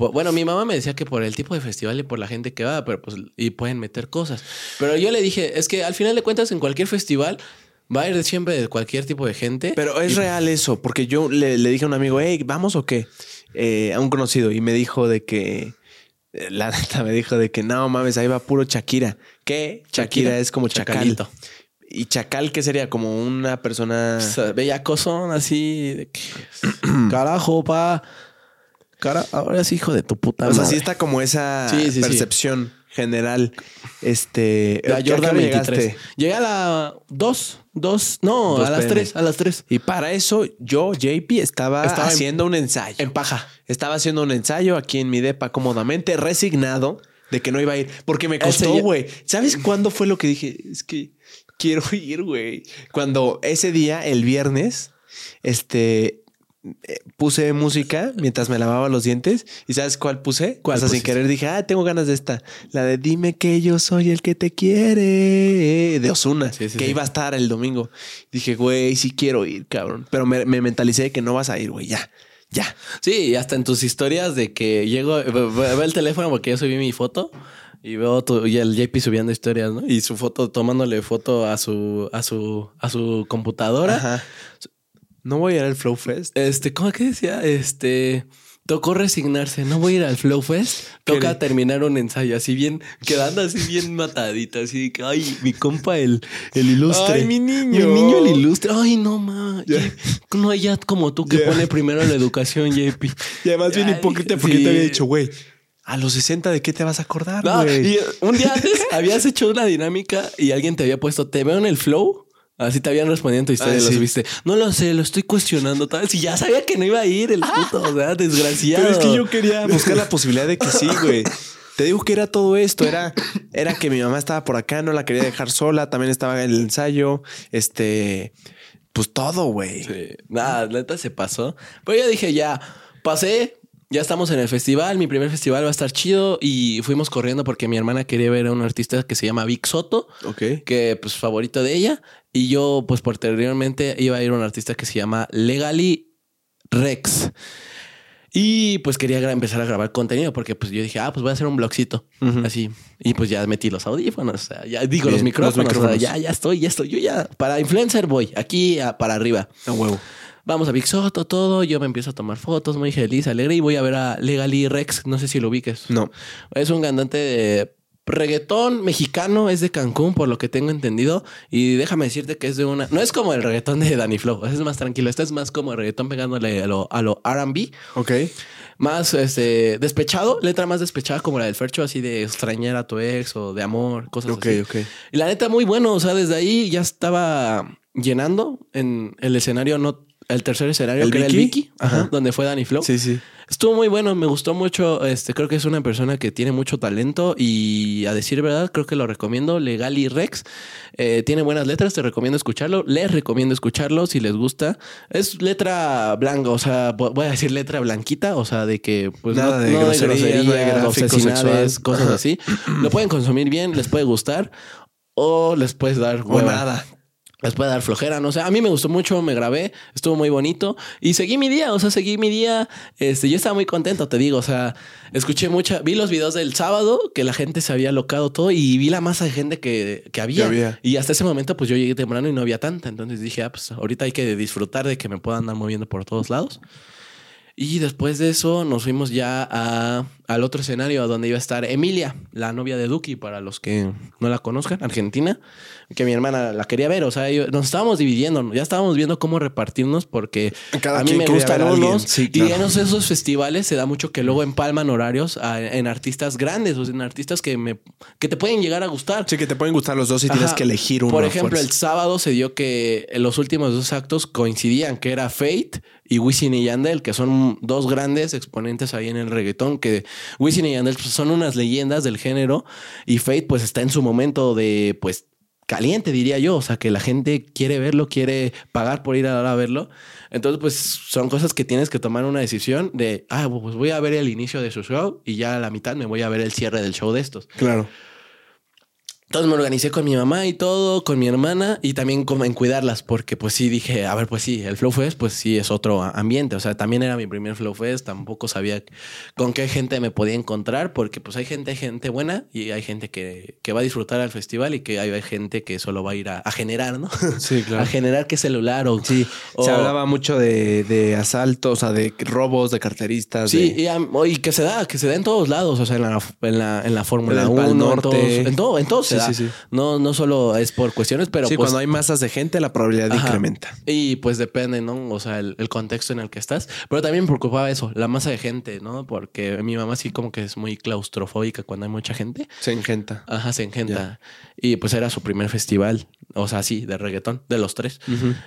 por- Bueno, mi mamá me decía que por el tipo de festival y por la gente que va, pero pues y pueden meter cosas. Pero yo le dije, es que al final de cuentas en cualquier festival va a ir siempre de cualquier tipo de gente. Pero es Y- real eso, porque yo le, le dije a un amigo, hey, ¿vamos o qué? Eh, a un conocido y me dijo de que, eh, la neta me dijo de que no mames, ahí va puro Shakira. ¿Qué? Shakira, Shakira, es como chacal. chacalito. ¿Y chacal qué sería? Como una persona... O sea, bellacosón así de que carajo, pa. Cara, ahora es hijo de tu puta O sea, madre. sí está como esa Sí, sí, sí. percepción general. Este... La ¿a qué hora Jordan 23. llegaste? Llegué a la 2, 2, no, Dos a las PM. 3, a las 3. Y para eso yo, JP, estaba, Estaba en- haciendo un ensayo. En paja. Estaba haciendo un ensayo aquí en mi depa cómodamente, resignado de que no iba a ir. Porque me costó, güey. ¿Sabes cuándo fue lo que dije? Es que quiero ir, güey. Cuando ese día, el viernes, este... eh, Puse música mientras me lavaba los dientes. ¿Y sabes cuál puse? ¿Cuál O sea, sin querer dije, ah, tengo ganas de esta. La de Dime que yo soy el que te quiere. De Osuna, Sí, sí, que sí. iba a estar el domingo. Dije, güey, sí quiero ir, cabrón. Pero me, me mentalicé de que no vas a ir, güey. Ya, ya. Sí, y hasta en tus historias de que llego, ve- ve- veo el teléfono porque yo subí mi foto y veo tu, y el JP subiendo historias, ¿no? Y su foto, tomándole foto a su, a su, a su computadora. Ajá. No voy a ir al Flow Fest. Este, ¿cómo que decía? Este, tocó resignarse. No voy a ir al Flow Fest. Toca terminar un ensayo así bien, quedando así bien matadita. Así que, ay, mi compa, el, el ilustre. Ay, mi niño. Mi niño, el ilustre. Ay, no, ma. No hay ya como tú que pone primero la educación, JP. Y además bien hipócrita porque sí. te había dicho, güey, a los 60 de qué te vas a acordar, No, güey. y un día antes habías hecho una dinámica y alguien te había puesto, te veo en el flow. Así te habían respondido en tu historia Ah, y lo sí. subiste. No lo sé, lo estoy cuestionando tal vez. Y ya sabía que no iba a ir el puto, o sea, desgraciado. Pero es que yo quería buscar la posibilidad de que sí, güey. Te digo que era todo esto, era, era que mi mamá estaba por acá, no la quería dejar sola, también estaba en el ensayo, este, pues todo, güey. Sí. Nada, neta se pasó. Pero yo dije, ya, pasé, ya estamos en el festival, mi primer festival va a estar chido y fuimos corriendo porque mi hermana quería ver a un artista que se llama Vic Soto, Ok. que pues favorito de ella, y yo pues posteriormente iba a ir a un artista que se llama Legally Rex. Y pues quería empezar a grabar contenido porque pues yo dije, ah, pues voy a hacer un blogcito. Así. Y pues ya metí los audífonos, o sea, ya digo Bien, los micrófonos, los micrófonos. o sea, ya, ya estoy, ya estoy. Yo ya, para influencer voy, aquí a- para arriba. A huevo. Vamos a Big Soto, todo. Yo me empiezo a tomar fotos, muy feliz, alegre. Y voy a ver a Legally Rex. No sé si lo ubiques. No. Es un cantante de reggaetón mexicano. Es de Cancún, por lo que tengo entendido. Y déjame decirte que es de una. No es como el reggaetón de Danny Flow. Es más tranquilo. Este es más como el reggaetón pegándole a lo, a lo RB. Ok. Más este despechado. Letra más despechada como la del Fercho, así de extrañar a tu ex o de amor, cosas Ok, así. ok. Y la neta, muy bueno. O sea, desde ahí ya estaba llenando en el escenario, no, el tercer escenario, ¿El que era el Vicky? Vicky, ajá, donde fue Danny Flow. Sí, sí. Estuvo muy bueno, me gustó mucho. Este, creo que es una persona que tiene mucho talento y a decir verdad, creo que lo recomiendo. Legali Rex Eh, tiene buenas letras, te recomiendo escucharlo. Les recomiendo escucharlo si les gusta. Es letra blanca, o sea, vo- voy a decir letra blanquita, o sea, de que pues Nada no, de no groserías, no de cosas Ajá. así. Lo pueden consumir bien, les puede gustar o les puedes dar O hueva. nada. Les puede dar flojera, no sé. A mí me gustó mucho, me grabé, estuvo muy bonito y seguí mi día, o sea, seguí mi día. Este, yo estaba muy contento, te digo, o sea, escuché mucha, vi los videos del sábado que la gente se había locado todo y vi la masa de gente que, que había. Que había. Y hasta ese momento, pues yo llegué temprano y no había tanta. Entonces dije, ah, pues ahorita hay que disfrutar de que me puedan andar moviendo por todos lados. Y después de eso nos fuimos ya a, al otro escenario donde iba a estar Emilia, la novia de Duki, para los que no la conozcan, Argentina, que mi hermana la quería ver. O sea, yo- nos estábamos dividiendo, ya estábamos viendo cómo repartirnos porque Cada a mí me gustan a unos. Sí, Y en esos, festivales se da mucho que luego empalman horarios a- en artistas grandes, o sea, en artistas que, me, que te pueden llegar a gustar. Sí, que te pueden gustar los dos y tienes que elegir uno. Por a ejemplo, el sábado se dio que los últimos dos actos coincidían, que era Fate y Wisin y Yandel, que son dos grandes exponentes ahí en el reggaetón, que Wisin y Yandel pues, son unas leyendas del género y Fate pues está en su momento de pues caliente, diría yo, o sea, que la gente quiere verlo, quiere pagar por ir a, a verlo. Entonces, pues son cosas que tienes que tomar una decisión de, ah, pues voy a ver el inicio de su show y ya a la mitad me voy a ver el cierre del show de estos. Claro. Entonces me organicé con mi mamá y todo, con mi hermana y también como en cuidarlas, porque pues sí dije, a ver, pues sí, el Flow Fest, pues sí es otro ambiente. O sea, también era mi primer Flow Fest, tampoco sabía con qué gente me podía encontrar, porque pues hay gente, gente buena y hay gente que, que va a disfrutar al festival y que hay, gente que solo va a ir a, a generar, ¿no? Sí, claro. A generar qué celular o. Sí, o- se hablaba mucho de, de asaltos, o sea, de robos, de carteristas. Sí, de- y, y que se da, que se da en todos lados, o sea, en la, en la, en la Fórmula En el 1, Pal en, Norte. en todo, en todo Sí, sí, sí. No, no solo es por cuestiones, pero sí, pues cuando hay masas de gente, la probabilidad Ajá. incrementa. Y pues depende, ¿no? O sea, el, el contexto en el que estás. Pero también me preocupaba eso, la masa de gente, ¿no? Porque mi mamá sí como que es muy claustrofóbica cuando hay mucha gente. Se engenta. Ajá, se engenta. Y pues era su primer festival, o sea, sí, de reggaetón, de los tres.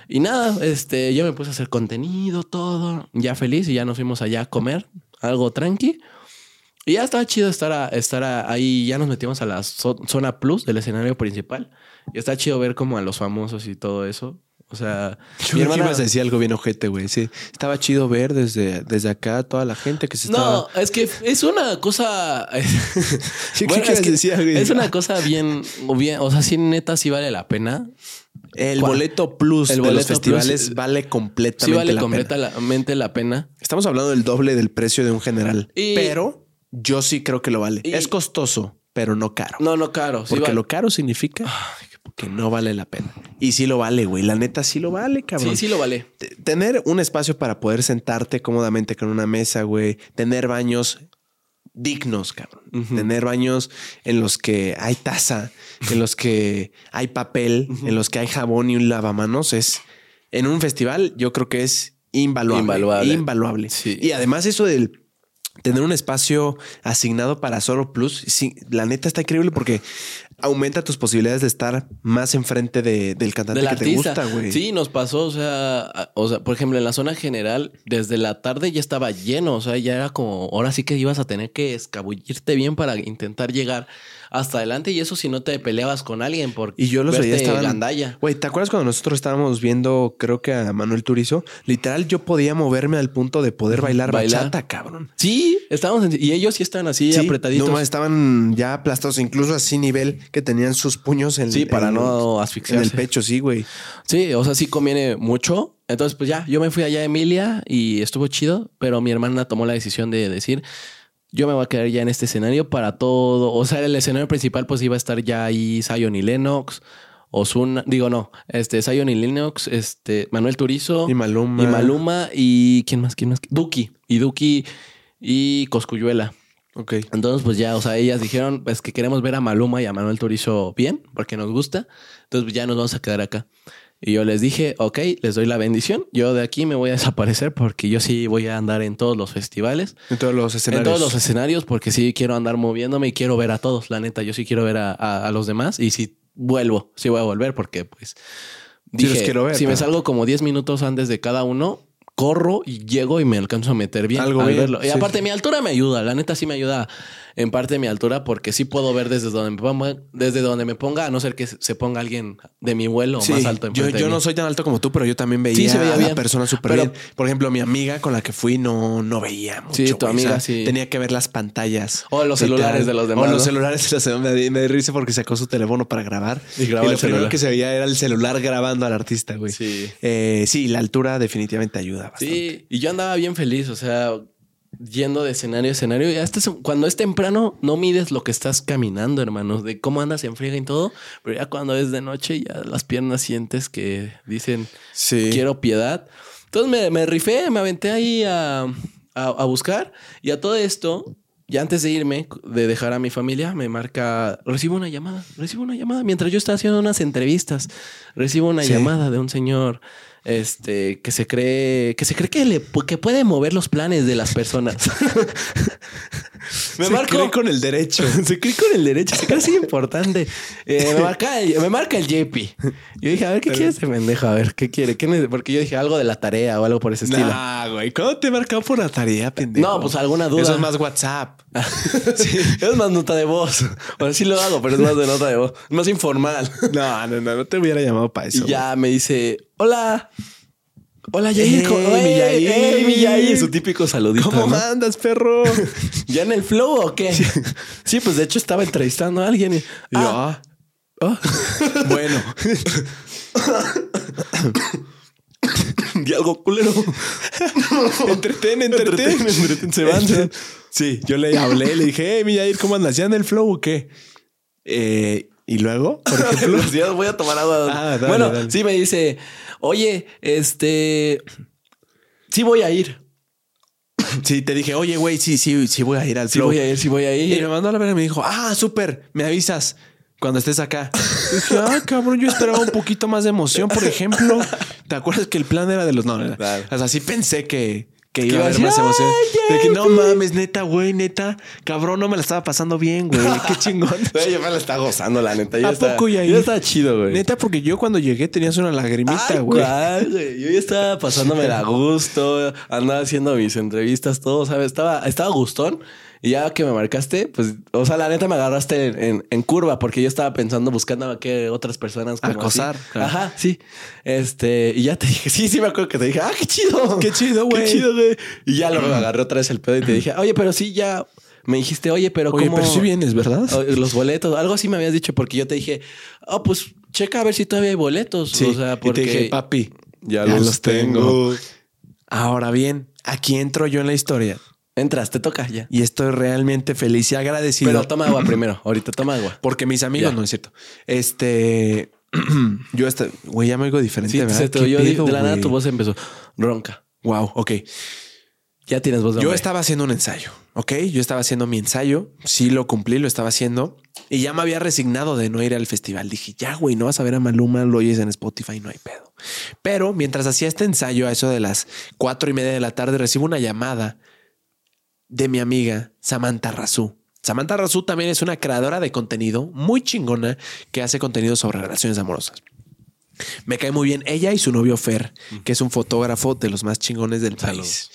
Y nada, este, yo me puse a hacer contenido, todo, ya feliz, y ya nos fuimos allá a comer, algo tranqui. Y ya estaba chido estar, a- estar a- ahí, ya nos metimos a la zo- zona plus del escenario principal. Y está chido ver como a los famosos y todo eso. O sea, Yo mi hermana ibas a decir algo bien ojete, güey. Sí, estaba chido ver desde, desde acá toda la gente que se No, estaba... es que es una cosa. ¿Qué Bueno, quieres es, que decir, güey? es una cosa bien, bien. O sea, sí, neta, sí vale la pena. El ¿Cuál? boleto plus El de los boleto festivales plus, vale Sí completamente vale la pena. completamente la pena. Estamos hablando del doble del precio de un general. Y- Pero yo sí creo que lo vale. Y- es costoso, pero no caro. No, no caro. Sí Porque vale. lo caro significa que no vale la pena. Y sí lo vale, güey. La neta sí lo vale, cabrón. Sí, sí lo vale. T- Tener un espacio para poder sentarte cómodamente con una mesa, güey. Tener baños dignos, cabrón. Tener baños en los que hay taza, en los que hay papel, en los que hay jabón y un lavamanos. Es en un festival, yo creo que es invaluable. Invaluable. Invaluable. Sí. Y además, eso del tener un espacio asignado para solo plus, sí, la neta está increíble porque aumenta tus posibilidades de estar más enfrente de, del cantante Del que artista. te gusta, güey. Sí, nos pasó, o sea, o sea, por ejemplo, en la zona general, desde la tarde ya estaba lleno, o sea, ya era como, ahora sí que ibas a tener que escabullirte bien para intentar llegar hasta adelante y eso si no te peleabas con alguien por Y yo los veía estaban. Güey, ¿te acuerdas cuando nosotros estábamos viendo, creo que a Manuel Turizo? Literal, yo podía moverme al punto de poder bailar, Bailar. bachata, cabrón. Sí, estábamos en- y ellos sí estaban así Sí, apretaditos. no más, estaban ya aplastados, incluso así nivel que tenían sus puños en, Sí, para en- no en asfixiarse. el pecho, sí, güey. Sí, o sea, sí conviene mucho. Entonces, pues ya, yo me fui allá a Emilia y estuvo chido, pero mi hermana tomó la decisión de decir, yo me voy a quedar ya en este escenario para todo. O sea, el escenario principal, pues iba a estar ya ahí Zion y Lennox, Osuna, digo no, este Zion y Lennox, este Manuel Turizo Y Maluma. y Maluma y quién más, quién más, Duki y Duki y Coscuyuela. Ok. Entonces, pues ya, o sea, ellas dijeron, pues que queremos ver a Maluma y a Manuel Turizo bien, porque nos gusta. Entonces, pues, ya nos vamos a quedar acá. Y yo les dije, ok, les doy la bendición. Yo de aquí me voy a desaparecer porque yo sí voy a andar en todos los festivales, En todos los en escenarios. todos los escenarios, porque sí quiero andar moviéndome y quiero ver a todos. La neta, yo sí quiero ver a, a- a los demás y si vuelvo, sí voy a volver porque, pues, Sí los dije, quiero ver, si me pero- salgo como 10 minutos antes de cada uno, corro y llego y me alcanzo a meter bien. Algo al bien, verlo. Y sí. aparte, mi altura me ayuda. La neta sí me ayuda en parte mi altura porque sí puedo ver desde donde me ponga, desde donde me ponga, a no ser que se ponga alguien de mi vuelo Sí, más alto. yo, de yo mí. no soy tan alto como tú, pero yo también veía, Sí, se veía a la persona súper bien. Por ejemplo, mi amiga con la que fui no, no veía mucho. Sí, tu amiga sí. Tenía que ver las pantallas. O los celulares de los demás, O los ¿no? celulares de los demás. Me, me risa porque sacó su teléfono para grabar. Y grababa lo el primero celular. que se veía era el celular grabando al artista, güey. Sí. Eh, sí, la altura definitivamente ayuda bastante. Sí, y yo andaba bien feliz, o sea, yendo de escenario a escenario. Y hasta cuando es temprano, no mides lo que estás caminando, hermanos, de cómo andas en friega y todo. Pero ya cuando es de noche, ya las piernas sientes que dicen, Sí. quiero piedad. Entonces me, me rifé, me aventé ahí a, a, a buscar. Y a todo esto, ya antes de irme, de dejar a mi familia, me marca, recibo una llamada, recibo una llamada. Mientras yo estaba haciendo unas entrevistas, recibo una Sí. llamada de un señor este, que se cree, que se cree que, le, que puede mover los planes de las personas. me Se cree con el derecho. se cree con el derecho, se cree así importante. Eh, me, marca el, me marca el JP. Yo dije, a ver, ¿qué quiere este pendejo? A ver, ¿qué quiere? ¿Qué nece- Porque yo dije algo de la tarea o algo por ese estilo. Nah, güey. ¿Cómo te he marcado por la tarea, pendejo? No, pues alguna duda. Eso es más WhatsApp. Sí, es más nota de voz. Bueno, sí lo hago, pero es más de nota de voz. Es más informal. No, no, no, no te hubiera llamado para eso. Y ya me dice, hola. Hola, Yair. Ey, ¿cómo- mi Yair. ey, mi Yair. Su típico saludito. ¿Cómo ¿no? mandas, perro? ¿Ya en el flow o qué? Sí, pues de hecho estaba entrevistando a alguien. Y, Y yo, ah, ah, ah. bueno. Y algo culero. entretén, entretén. Entretén, entretén, se van, se. Sí, yo le hablé, le dije, hey, mi Yair, ¿cómo andas? ¿Ya en el flow o qué? Eh, y luego, por ejemplo, voy a tomar agua. Ah, dale, bueno, dale. sí me dice, oye, este, sí voy a ir. sí, te dije, oye, güey, sí, sí, sí voy a ir al Sí flow. voy a ir, sí voy a Y ir. me mandó a la verga y me dijo, ah, súper, me avisas cuando estés acá. Y dije, ah, cabrón, yo esperaba un poquito más de emoción, por ejemplo. ¿Te acuerdas que el plan era de los... No, no, no. Claro. O sea, sí pensé que, que iba a haber más emoción. "Ay, De que no JP". mames, neta, güey, neta. Cabrón, no me la estaba pasando bien, güey. Qué chingón. Güey, yo me la está gozando, la neta. Ya ¿A poco, ya está chido, güey. Neta, porque yo cuando llegué tenías una lagrimita, güey. Yo ya estaba pasándome a gusto, andaba haciendo mis entrevistas, todo, ¿sabes? Estaba, estaba gustón. Y ya que me marcaste, pues, o sea, la neta me agarraste en, en- en curva porque yo estaba pensando, buscando a qué otras personas como Acosar, claro. Ajá, sí. Este, y ya te dije, sí, sí me acuerdo que te dije, ah, qué chido. Qué chido, güey. Qué chido, güey. Y ya luego agarré otra vez el pedo y te dije, oye, pero sí, ya me dijiste, oye, pero Oye, ¿cómo? pero sí vienes, ¿verdad? Los boletos, algo así me habías dicho porque yo te dije, oh, pues checa a ver si todavía hay boletos. Sí. O sea, porque Y te dije, papi, ya, ya los, los tengo. tengo. ahora bien, aquí entro yo en la historia Entras, te toca ya. y estoy realmente feliz y agradecido. Pero toma agua primero. Ahorita toma agua. Porque mis amigos, Ya. no es cierto. Este, yo hasta, güey, ya me oigo diferente, Sí, ¿verdad? se te ¿Qué oyó de- pedo, de la nada tu voz empezó ronca. Wow, ok. Ya tienes voz de Yo hombre. estaba haciendo un ensayo, ok. Yo estaba haciendo mi ensayo. Sí, lo cumplí, lo estaba haciendo y ya me había resignado de no ir al festival. Dije, ya, güey, no vas a ver a Maluma, lo oyes en Spotify, no hay pedo. Pero mientras hacía este ensayo, a eso de las cuatro y media de la tarde, recibo una llamada de mi amiga Samantha Razú. Samantha Razú también es una creadora de contenido muy chingona que hace contenido sobre relaciones amorosas. Me cae muy bien ella y su novio Fer, que es un fotógrafo de los más chingones del país.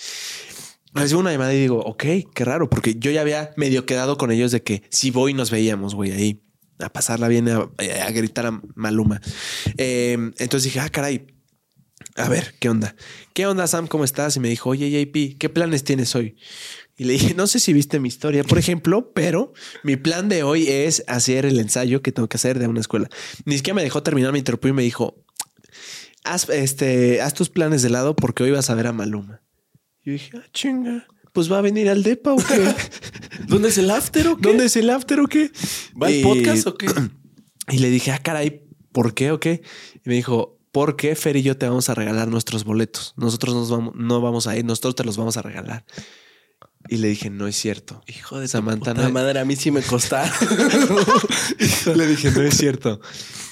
Recibo una llamada y digo, ok, qué raro, porque yo ya había medio quedado con ellos de que si voy nos veíamos, güey, ahí a pasarla bien, a, a gritar a Maluma. Eh, entonces dije, ah, caray, a ver, ¿qué onda? ¿Qué onda, Sam? ¿Cómo estás? Y me dijo, oye, JP, ¿qué planes tienes hoy? Y le dije, no sé si viste mi historia, por ejemplo, pero mi plan de hoy es hacer el ensayo que tengo que hacer de una escuela. Ni siquiera me dejó terminar, me interrumpió y me dijo, haz, este, haz tus planes de lado porque hoy vas a ver a Maluma. Yo dije, ah, chinga, pues va a venir al DEPA o qué? ¿Dónde es el after o qué? ¿Dónde es el after o qué? ¿Va Y- podcast o qué? Y le dije, ah, caray, ¿por qué o qué? Y me dijo, porque Fer y yo te vamos a regalar nuestros boletos. Nosotros nos vamos, no vamos a ir, nosotros te los vamos a regalar. Y le dije, no es cierto. Hijo de Samantha, no- madre, a mí sí me costaron. Le dije, no es cierto.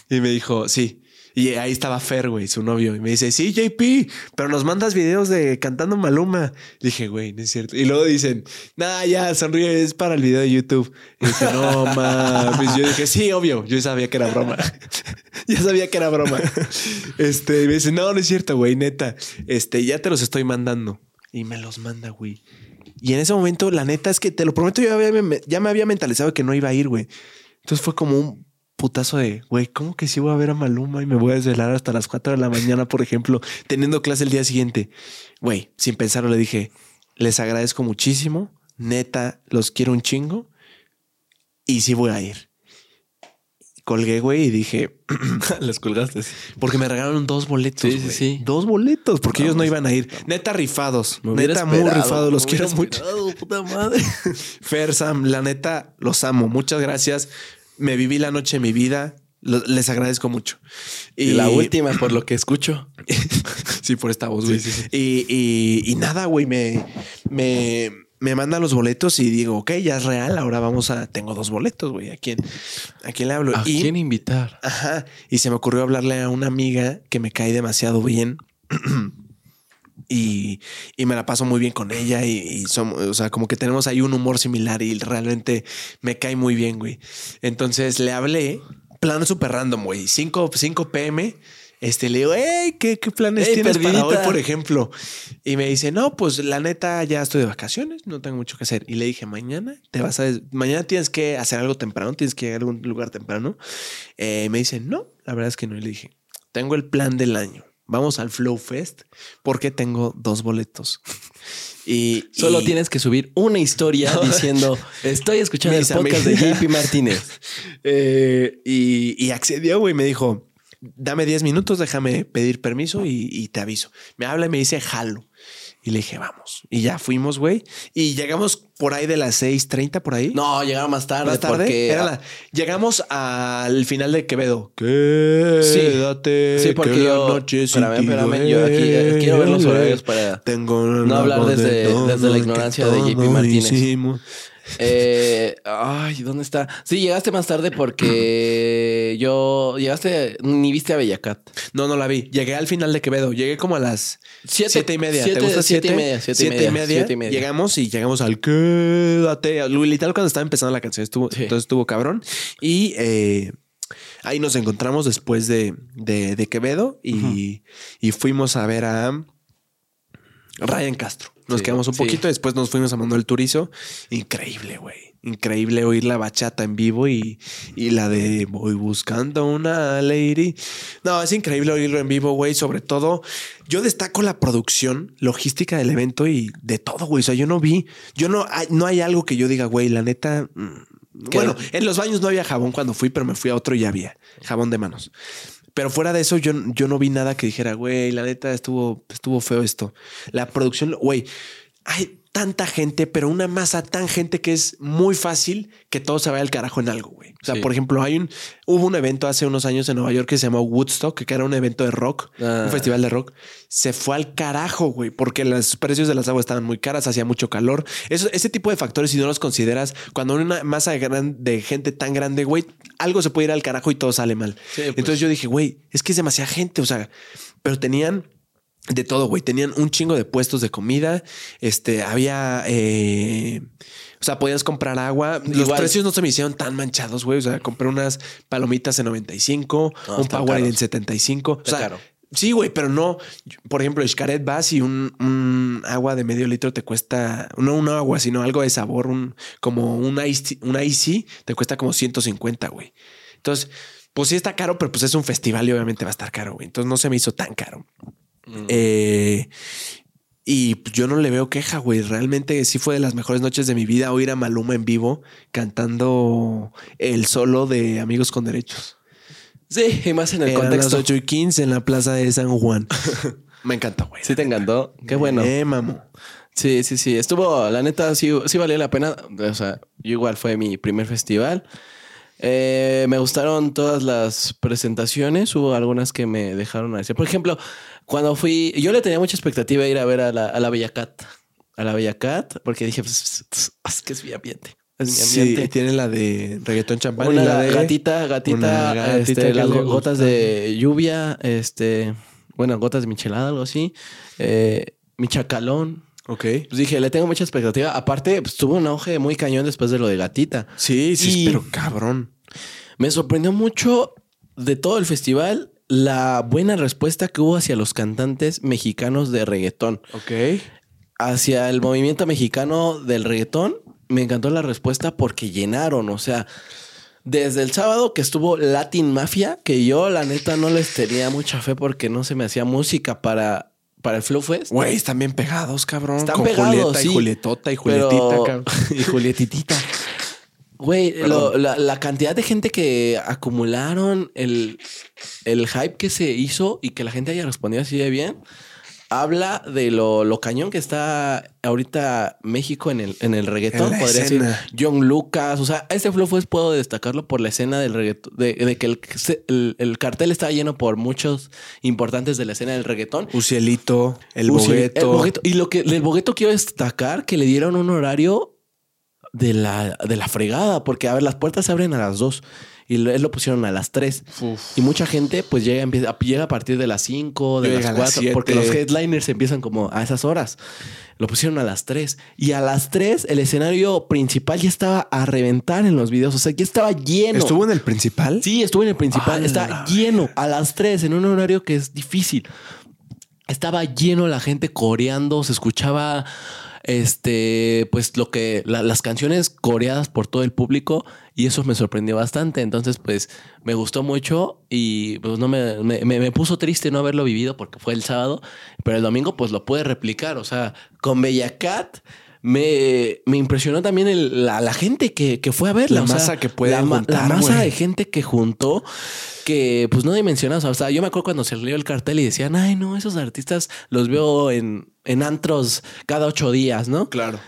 Y me dijo, sí. Y ahí estaba Fer, güey, su novio. Y me dice, sí, JP, pero nos mandas videos de cantando Maluma. Le dije, güey, no es cierto. Y luego dicen, nah, ya, sonríe, es para el video de YouTube. Y dije, no, mames. Yo dije, sí, obvio. Yo sabía que era broma. ya sabía que era broma. Este, y me dice, no, no es cierto, güey, neta. Este, ya te los estoy mandando. Y me los manda, güey. Y en ese momento, la neta es que te lo prometo, yo había- ya me había mentalizado que no iba a ir, güey. Entonces fue como un putazo de, güey, ¿cómo que sí voy a ver a Maluma y me voy a desvelar hasta las 4 de la mañana, por ejemplo, teniendo clase el día siguiente? Güey, sin pensarlo le dije, les agradezco muchísimo, neta, los quiero un chingo y sí voy a ir. Colgué, güey, y dije, Les colgaste. porque me regalaron dos boletos. Sí, sí, sí. Dos boletos, porque ellos no iban a ir. Neta rifados. Neta muy rifados. Los quiero mucho. puta madre. Fer, Sam, la neta, los amo. Muchas gracias. Me viví la noche de mi vida. Les agradezco mucho. Y la última, por lo que escucho. sí, por esta voz, güey. Sí, sí, sí. Y, y- y nada, güey, me, me, me mandan los boletos y digo, ok, ya es real, ahora vamos a... Tengo dos boletos, güey. ¿A quién, ¿A quién le hablo? ¿A y, quién invitar? Ajá. Y se me ocurrió hablarle a una amiga que me cae demasiado bien. Y, y me la paso muy bien con ella y, y somos, o sea, como que tenemos ahí un humor similar y realmente me cae muy bien, güey. Entonces le hablé, plan súper random, güey, 5, 5 pm. Este, le digo, hey, ¿qué, qué planes Ey, tienes para hoy, por ejemplo? Y me dice, no, pues la neta ya estoy de vacaciones, no tengo mucho que hacer. Y le dije, mañana te vas a, mañana tienes que hacer algo temprano, tienes que ir a algún lugar temprano. Eh, me dice, no, la verdad es que no. Y le dije, tengo el plan del año. Vamos al Flow Fest porque tengo dos boletos. Y Solo y- tienes que subir una historia diciendo, estoy escuchando el podcast de. JP Martínez. Eh, y, y accedió, güey. Me dijo, dame 10 minutos, déjame pedir permiso y, y te aviso. Me habla y me dice, jalo. Y le dije, vamos. Y ya fuimos, güey. Y llegamos por ahí de las 6:30 por ahí. No, llegaron más tarde, Más tarde. porque... Era la- llegamos al final de Quevedo. Quédate. Sí, porque que la yo... noche espérame, espérame, yo aquí eh, quiero ver los horarios para... Tengo No hablar desde- desde la ignorancia de JP Martínez. hicimos. Eh, ay, ¿dónde está? Sí, llegaste más tarde porque yo... Llegaste... Ni viste a Bellacat. No, no la vi. Llegué al final de Quevedo. Llegué como a las Siete- siete y media. siete- ¿Te gusta siete siete? y media, siete y media, siete y media. Llegamos y llegamos al quédate. Literal cuando estaba empezando la canción. Estuvo, Sí. Entonces estuvo cabrón. Y eh, ahí nos encontramos después de, de, de Quevedo y, y fuimos a ver a Ryan Castro. Nos Sí, quedamos un sí. poquito. Después nos fuimos a Manuel Turizo. Increíble, güey. Increíble oír la bachata en vivo y, y la de voy buscando una lady. No, es increíble oírlo en vivo, güey. Sobre todo, yo destaco la producción, logística del evento y de todo, güey. O sea, yo no vi, yo no hay, no hay algo que yo diga, güey, la neta. mm. Bueno, en los baños no había jabón cuando fui, pero me fui a otro y ya había jabón de manos. Pero fuera de eso, yo, yo no vi nada que dijera, güey, la neta estuvo, estuvo feo esto. La producción, güey, hay tanta gente, pero una masa tan gente que es muy fácil que todo se vaya al carajo en algo, güey. O sea, Sí. por ejemplo, hay un, hubo un evento hace unos años en Nueva York que se llamó Woodstock, que era un evento de rock, Ah. un festival de rock. Se fue al carajo, güey, porque los precios de las aguas estaban muy caras, hacía mucho calor. Eso, ese tipo de factores, si no los consideras, cuando una masa de, gran- de gente tan grande, güey, algo se puede ir al carajo y todo sale mal. Sí, pues. Entonces yo dije, güey, es que es demasiada gente, o sea, pero tenían de todo, güey. Tenían un chingo de puestos de comida. Este, había. eh, o sea, podías comprar agua. Los Igual. precios no se me hicieron tan manchados, güey. O sea, compré unas palomitas en 95, No, un Powerade en caros. 75. O Está sea, caro. sí, güey, pero no. Por ejemplo, Xcaret vas y un, un agua de medio litro te cuesta. No un agua, sino algo de sabor, un, como un ice, un icy, te cuesta como 150, güey. Entonces, pues sí está caro, pero pues es un festival y obviamente va a estar caro, güey. Entonces no se me hizo tan caro. Mm. Eh, y yo no le veo queja, güey. Realmente sí fue de las mejores noches de mi vida oír a Maluma en vivo cantando el solo de Amigos con Derechos. Sí, y más en el Eran contexto. las 8 y 15 en la plaza de San Juan. Me encantó, güey. Sí te encantó. Qué bueno. Eh, mamo. Sí, sí, sí. Estuvo, la neta, sí, sí valió la pena. O sea, yo igual fue mi primer festival. Eh, me gustaron todas las presentaciones. Hubo algunas que me dejaron a decir. Por ejemplo, cuando fui, yo le tenía mucha expectativa de ir a ver a la, a la Bella Cat. A la Bella Cat, porque dije, pues, es que es mi ambiente. Es mi Sí, ambiente. tiene la de reggaetón champán Una y la de gatita, gatita, este, las gotas de lluvia, este, bueno, gotas de michelada, algo así. Eh, mi chacalón. Ok. Pues dije, le tengo mucha expectativa. Aparte, pues, tuvo un auge muy cañón después de lo de gatita. Sí, sí, Y- pero cabrón. Me sorprendió mucho de todo el festival la buena respuesta que hubo hacia los cantantes mexicanos de reggaetón. Ok. Hacia el movimiento mexicano del reggaetón, me encantó la respuesta porque llenaron, o sea, desde el sábado que estuvo Latin Mafia, que yo la neta no les tenía mucha fe porque no se me hacía música para, para el Flow Fest. Güey, están bien pegados, cabrón. Están Con pegados, Julieta sí. y Julietota y Pero- Julietita, cabrón. y Julietitita. Güey, lo- la, la cantidad de gente que acumularon, el, el hype que se hizo y que la gente haya respondido así de bien, habla de lo, lo cañón que está ahorita México en el, en el reggaetón. En podría escena. decir John Lucas. O sea, este flow pues puedo destacarlo por la escena del reggaetón, de, de que el, el- el cartel está lleno por muchos importantes de la escena del reggaetón. Ucielito, el sí, bogueto. el bogueto. Y lo que del bogueto quiero destacar que le dieron un horario de la, de la fregada, porque a ver, las puertas se abren a las 2 y lo- él lo pusieron a las 3. Uf. Y mucha gente pues llega, empieza, llega a partir de las 5, de Llega las a las 4, porque los headliners empiezan como a esas horas. Lo pusieron a las 3 y a las 3 el escenario principal ya estaba a reventar en los videos, o sea, ya estaba lleno. ¿Estuvo en el principal? Sí, estuvo en el principal. ¡A Está lleno a las 3 en un horario que es difícil. Estaba lleno la gente coreando, se escuchaba este, pues lo que la- las canciones coreadas por todo el público y eso me sorprendió bastante. Entonces, pues me gustó mucho y pues no me, me, puso triste no haberlo vivido porque fue el sábado, pero el domingo pues lo pude replicar. O sea, con Bella Cat me, me impresionó también el- la, la gente que, que fue a verla. La o sea, masa que puede la, ma- juntar, la masa güey. de gente que juntó que pues no dimensionas. O sea, yo me acuerdo cuando se salió el cartel y decían, ay, no, esos artistas los veo en, en antros cada ocho días, ¿no? Claro.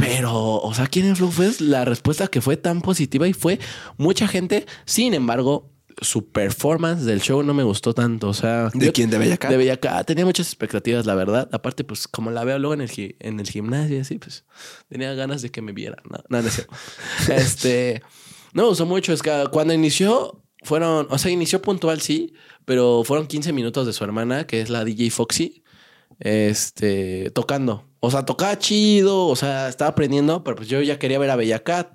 Pero, o sea, aquí en el Flow Fest la respuesta que fue tan positiva y fue mucha gente. Sin embargo, su performance del show no me gustó tanto. O sea, ¿De yo- quién? ¿De Bella Cat? De Bella Cat. Tenía muchas expectativas, la verdad. Aparte, pues como la veo luego en el, en el gimnasio, así, pues tenía ganas de que me vieran. No, no, no cierto. este, no me gustó mucho. Es que cuando inició, fueron, o sea, inició puntual, sí, pero fueron 15 minutos de su hermana, que es la DJ Foxy, este, tocando. O sea, tocaba chido, o sea, estaba aprendiendo, pero pues yo ya quería ver a Bella Cat.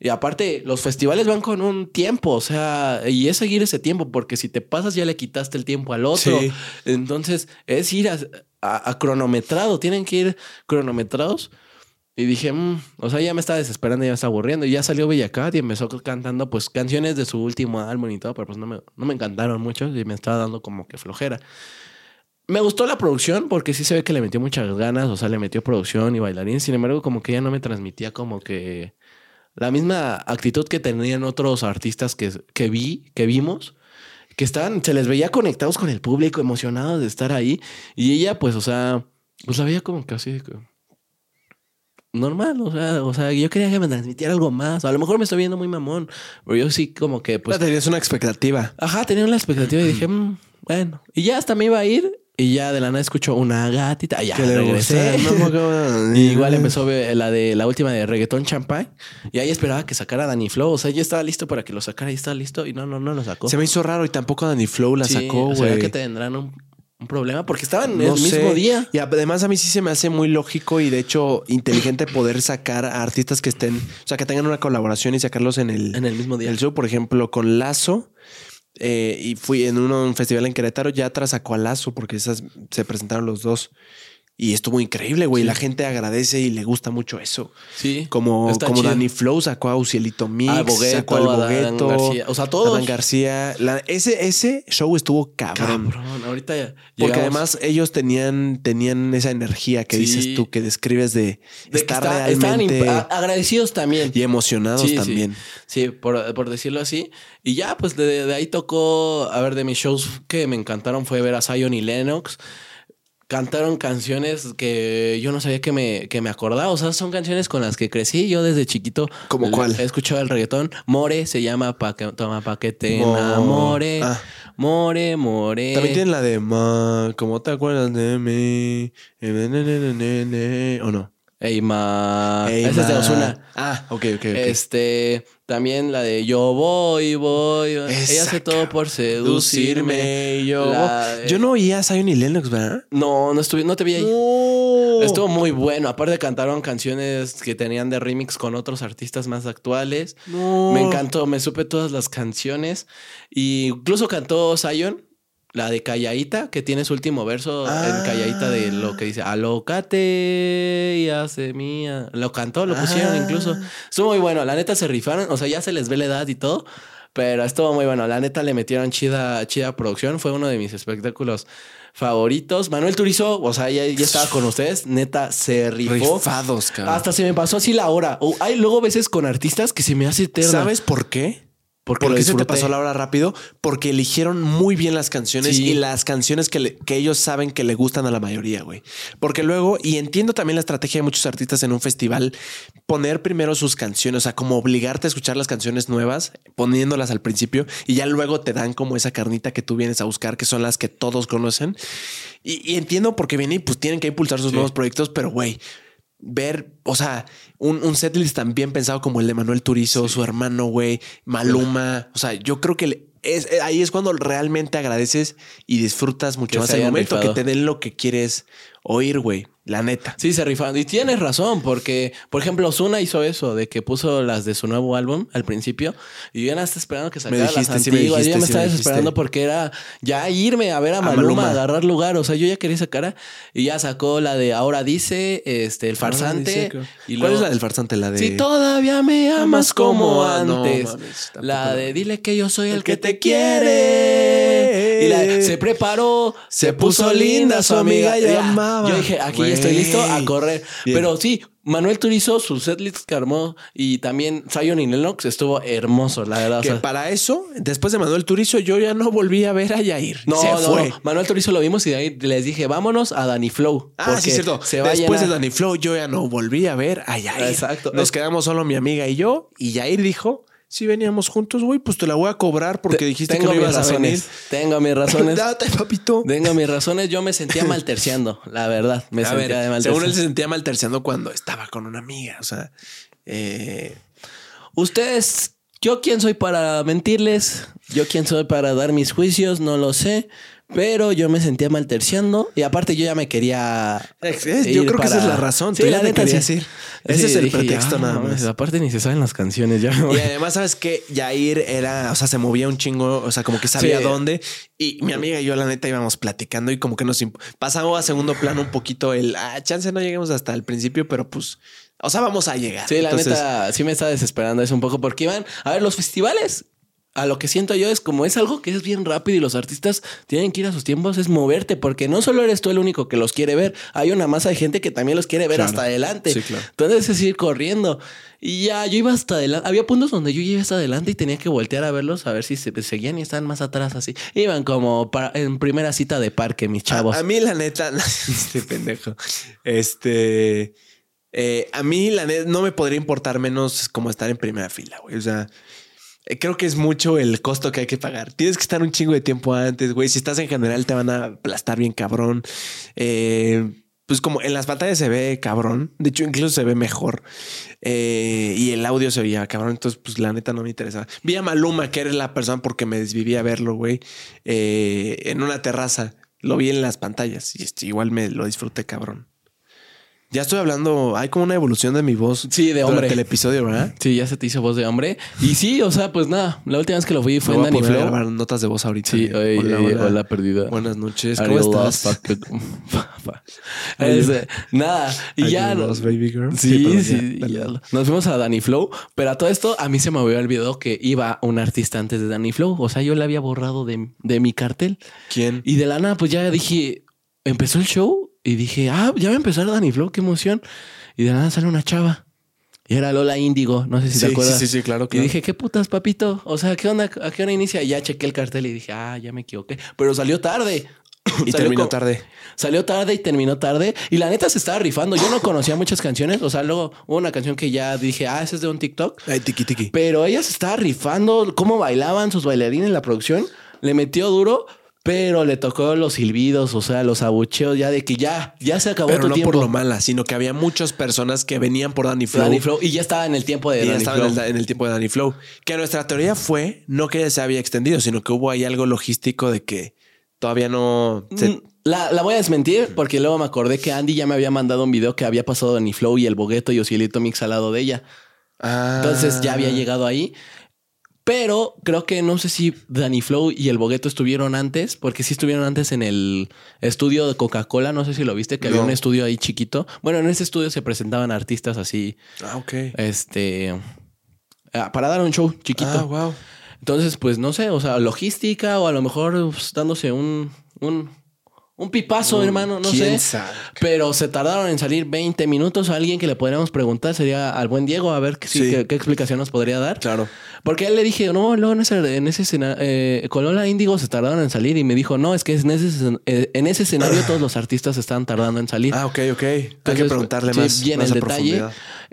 Y aparte, los festivales van con un tiempo, o sea, y es seguir ese tiempo, porque si te pasas ya le quitaste el tiempo al otro. Sí. Entonces, es ir a, a- a cronometrado, tienen que ir cronometrados. Y dije, "Mm", o sea, ya me estaba desesperando, ya me estaba aburriendo. Y ya salió Bella Cat y empezó cantando, pues, canciones de su último álbum y todo, pero pues no me, no me encantaron mucho y me estaba dando como que flojera. Me gustó la producción porque sí se ve que le metió muchas ganas, o sea, le metió producción y bailarín. Sin embargo, como que ya no me transmitía como que la misma actitud que tenían otros artistas que, que vi, que vimos, que estaban, se les veía conectados con el público, emocionados de estar ahí. Y ella, pues, o sea, pues la veía como que así normal, o sea, o sea, yo quería que me transmitiera algo más. A lo mejor me estoy viendo muy mamón, pero yo sí como que, pues, tenías una expectativa. Ajá, tenía la expectativa y dije, "Mm, bueno. Y ya hasta me iba a ir y ya de la nada escucho una gatita. Ya Que regresé. no. Y igual empezó ve- la de la última de reggaetón champagne. Y ahí esperaba que sacara Danny Flow. O sea, yo estaba listo para que lo sacara y estaba listo. Y no, no, no lo sacó. Se me hizo raro y tampoco Danny Flow la Sí, sacó, ¿será güey. que tendrán un, un problema? Porque estaban No el mismo día. Y además a mí sí se me hace muy lógico y de hecho inteligente poder sacar a artistas que estén, o sea, que tengan una colaboración y sacarlos en el, En el mismo día. el show. Por ejemplo, con Lazo. Eh, y fui en un festival en Querétaro, ya tras sacó a Lazo porque esas se presentaron los dos. Y estuvo increíble, güey. Sí. La gente agradece y le gusta mucho eso. Sí. Como, como chido. Danny Flow sacó a Ucielito Mix, Ah, Bogueto, sacó al Bogueto, García. O sea, todos. Adán García. La- ese, ese show estuvo cabrón. Cabrón, ahorita ya. Porque llegamos- además ellos tenían, tenían esa energía que Sí. dices tú, que describes de, estar está- realmente a- agradecidos también. y emocionados sí. también. Sí, por, por decirlo así. Y ya, pues de, de ahí tocó, a ver, de mis shows que me encantaron fue ver a Zion y Lennox. Cantaron canciones que yo no sabía que me, que me acordaba. O sea, son canciones con las que crecí yo desde chiquito. ¿Cómo Le- cuál? He escuchado el reggaetón. More se llama pa que, toma pa que te Mo- enamore. Ah. More, more. También tienen la de Ma, ¿cómo te acuerdas de mí? ¿O no? Ey, ma. Ey, Esa es de Ma. Ozuna. Ah, ok, ok. Este, también la de Yo voy, voy. Ella hace todo por seducirme. Yo. La- yo no oía a Zion y Lennox, ¿verdad? No, no estuve, no te vi ahí. No. Estuvo muy bueno. Aparte cantaron canciones que tenían de remix con otros artistas más actuales. No. Me encantó, me supe todas las canciones. Y incluso cantó Zion, la de Calladita, que tiene su último verso Ah. en Calladita de lo que dice Alócate y hace mía. Lo cantó, lo pusieron Ah. incluso. Estuvo muy bueno. La neta se rifaron. O sea, ya se les ve la edad y todo. Pero estuvo muy bueno. La neta le metieron chida, chida producción. Fue uno de mis espectáculos favoritos. Manuel Turizo, o sea, ya, ya estaba con ustedes. Neta, se rifó. Rifados, cabrón. Hasta se me pasó así la hora. O hay luego veces con artistas que se me hace eterna. ¿Sabes por qué? Porque ¿Por qué se te pasó la hora rápido? Porque eligieron muy bien las canciones Sí. y las canciones que, le- que ellos saben que le gustan a la mayoría, güey. Porque luego, y entiendo también la estrategia de muchos artistas en un festival, poner primero sus canciones, o sea, como obligarte a escuchar las canciones nuevas, poniéndolas al principio y ya luego te dan como esa carnita que tú vienes a buscar, que son las que todos conocen. Y, y entiendo por qué vienen y pues tienen que impulsar sus Sí. nuevos proyectos, pero güey, ver, o sea, un, un setlist tan bien pensado como el de Manuel Turizo, su hermano, güey, Maluma. O sea, yo creo que le- es, eh, ahí es cuando realmente agradeces y disfrutas mucho Que más el momento, rifado. que te den lo que quieres oír, güey. La neta. Sí, se rifaron. Y tienes razón, porque, por ejemplo, Ozuna hizo eso, de que puso las de su nuevo álbum al principio. Y yo ya estaba esperando que sacara dijiste, las sí me antiguas. yo ya me sí estaba me desesperando porque era ya irme a ver a, A Maluma, a agarrar lugar. O sea, yo ya quería sacar. Y ya sacó la de Ahora Dice, este, el farsante. Dice y ¿Cuál luego- es la del farsante? La de. Si todavía me amas como antes. No, mames, tampoco la de dile que yo soy el, El que te quiere. Y la se preparó, se, puso linda su amiga. ya Ya. amaba. Yo dije, aquí estoy listo a correr. Bien. Pero sí, Manuel Turizo, su setlist que armó y también Zion y Lennox estuvo hermoso, la verdad. o Que sea, para eso, después de Manuel Turizo, yo ya no volví a ver a Yair. no, se no, fue. no. Manuel Turizo lo vimos y de ahí les dije, vámonos a Danny Flow. Ah, sí, cierto. Se va a Después de. Danny Flow, yo ya no volví a ver a Yair. Exacto. Nos Es- quedamos solo mi amiga y yo. Y Yair dijo: Si veníamos juntos, güey, pues te la voy a cobrar porque Te- dijiste que no mis ibas a venir. razones. Tengo mis razones. Date, papito. Tengo mis razones. Yo me sentía mal terciando, la verdad. Me a sentía de ver, mal según él se sentía mal terciando cuando estaba con una amiga. O sea, eh, Ustedes, yo quién soy para mentirles, yo quién soy para dar mis juicios, no lo sé. Pero yo me sentía mal terciando y aparte yo ya me quería. Es- es- yo creo que esa es la razón. Sí, Tú la ya neta, querías sí. ir. Ese es el dije, pretexto ya, nada más. Aparte ni se saben las canciones ya. Y además, ¿sabes qué? Yair era, o sea, se movía un chingo, o sea, como que sabía Sí. dónde. Y mi amiga y yo, la neta, íbamos platicando y como que nos pasamos a segundo plano un poquito el, ah, chance no lleguemos hasta el principio, pero pues, o sea, vamos a llegar. Sí, la Entonces, neta, sí me está desesperando eso un poco porque iban a ver los festivales. A lo que siento yo es como es algo que es bien rápido y los artistas tienen que ir a sus tiempos, es moverte, porque no solo eres tú el único que los quiere ver, hay una masa de gente que también los quiere ver Claro. hasta adelante. Sí, claro. Entonces es ir corriendo. Y ya yo iba hasta adelante. Había puntos donde yo iba hasta adelante y tenía que voltear a verlos a ver si se seguían y estaban más atrás así. Iban como para, en primera cita de parque, mis chavos. A, a mí, la neta, este pendejo. Este. eh, a mí, la neta, no me podría importar menos como estar en primera fila, güey. O sea, creo que es mucho el costo que hay que pagar. Tienes que estar un chingo de tiempo antes, güey. Si estás en general, te van a aplastar bien cabrón. Eh, pues como en las pantallas se ve cabrón. De hecho, incluso se ve mejor. Eh, y el audio se veía cabrón. Entonces, pues la neta no me interesaba. Vi a Maluma, que era la persona porque me desviví a verlo, güey. eh, en una terraza. Lo vi en las pantallas y este, igual me lo disfruté, cabrón. Ya estoy hablando, hay como una evolución de mi voz. Sí, de hombre. el episodio, ¿verdad? Sí, ya se te hizo voz de hombre. Y sí, o sea, pues nada, la última vez que lo fui fue Me en voy a Danny poner a Flow. notas de voz ahorita. Sí, hola, perdida. Buenas noches. ¿Cómo estás? Este, nada, y ya. lost, baby girl? Sí, perdón, sí, ya. Nos fuimos a Danny Flow, pero a todo esto a mí se me había olvidado que iba un artista antes de Danny Flow. O sea, yo le había borrado de, de mi cartel. ¿Quién? Y de la nada, pues ya dije, empezó el show y dije, ah, ya va a empezar Danny Flow, qué emoción. Y de nada sale una chava. Y era Lola Índigo, no sé si Sí, te sí, acuerdas. sí, sí, claro, Y claro. dije, ¿qué putas, papito? O sea, ¿qué onda? ¿A qué hora inicia? Y ya chequé el cartel y dije, ah, ya me equivoqué. Pero salió tarde. Y terminó tarde. Salió tarde y terminó tarde. Y la neta se estaba rifando. Yo no conocía muchas canciones. O sea, luego hubo una canción que ya dije, ah, esa es de un TikTok. Ay, tiki tiki. Pero ella se estaba rifando. Cómo bailaban sus bailarines, la producción. Le metió duro. Pero le tocó los silbidos, o sea, los abucheos ya de que ya, ya se acabó Pero tu no tiempo. por lo mala, sino que había muchas personas que venían por Danny Flow. Danny Flow. Y ya estaba en el tiempo de Y ya Danny estaban en Flow. el, en el tiempo de Danny Flow. Que nuestra teoría fue no que se había extendido, sino que hubo ahí algo logístico de que todavía no. se- Mm, La, la voy a desmentir porque luego me acordé que Andy ya me había mandado un video que había pasado Danny Flow y el bogueto y Osielito Mix al lado de ella. Ah. Entonces ya había llegado ahí. Pero creo que no sé si Danny Flow y el Bogueto estuvieron antes, porque sí estuvieron antes en el estudio de Coca-Cola. No sé si lo viste, que había un estudio ahí chiquito. Bueno, en ese estudio se presentaban artistas así, Ah, ok. este, ah, para dar un show chiquito. Ah, wow. Entonces, pues no sé, o sea, logística o a lo mejor pues, dándose un, un, Un pipazo, Mm, hermano, no ¿quién sé. sabe? Pero se tardaron en salir 20 minutos. Alguien que le podríamos preguntar sería al buen Diego a ver que- sí, Sí. qué, qué explicación nos podría dar. Claro. Porque él le dije, no, no, en ese, en ese escena- eh, con Lola Índigo se tardaron en salir y me dijo, no, es que en ese, eh, en ese escenario todos los artistas están tardando en salir. Ah, ok, ok. Hay que Entonces, preguntarle sí, más, bien más el detalle.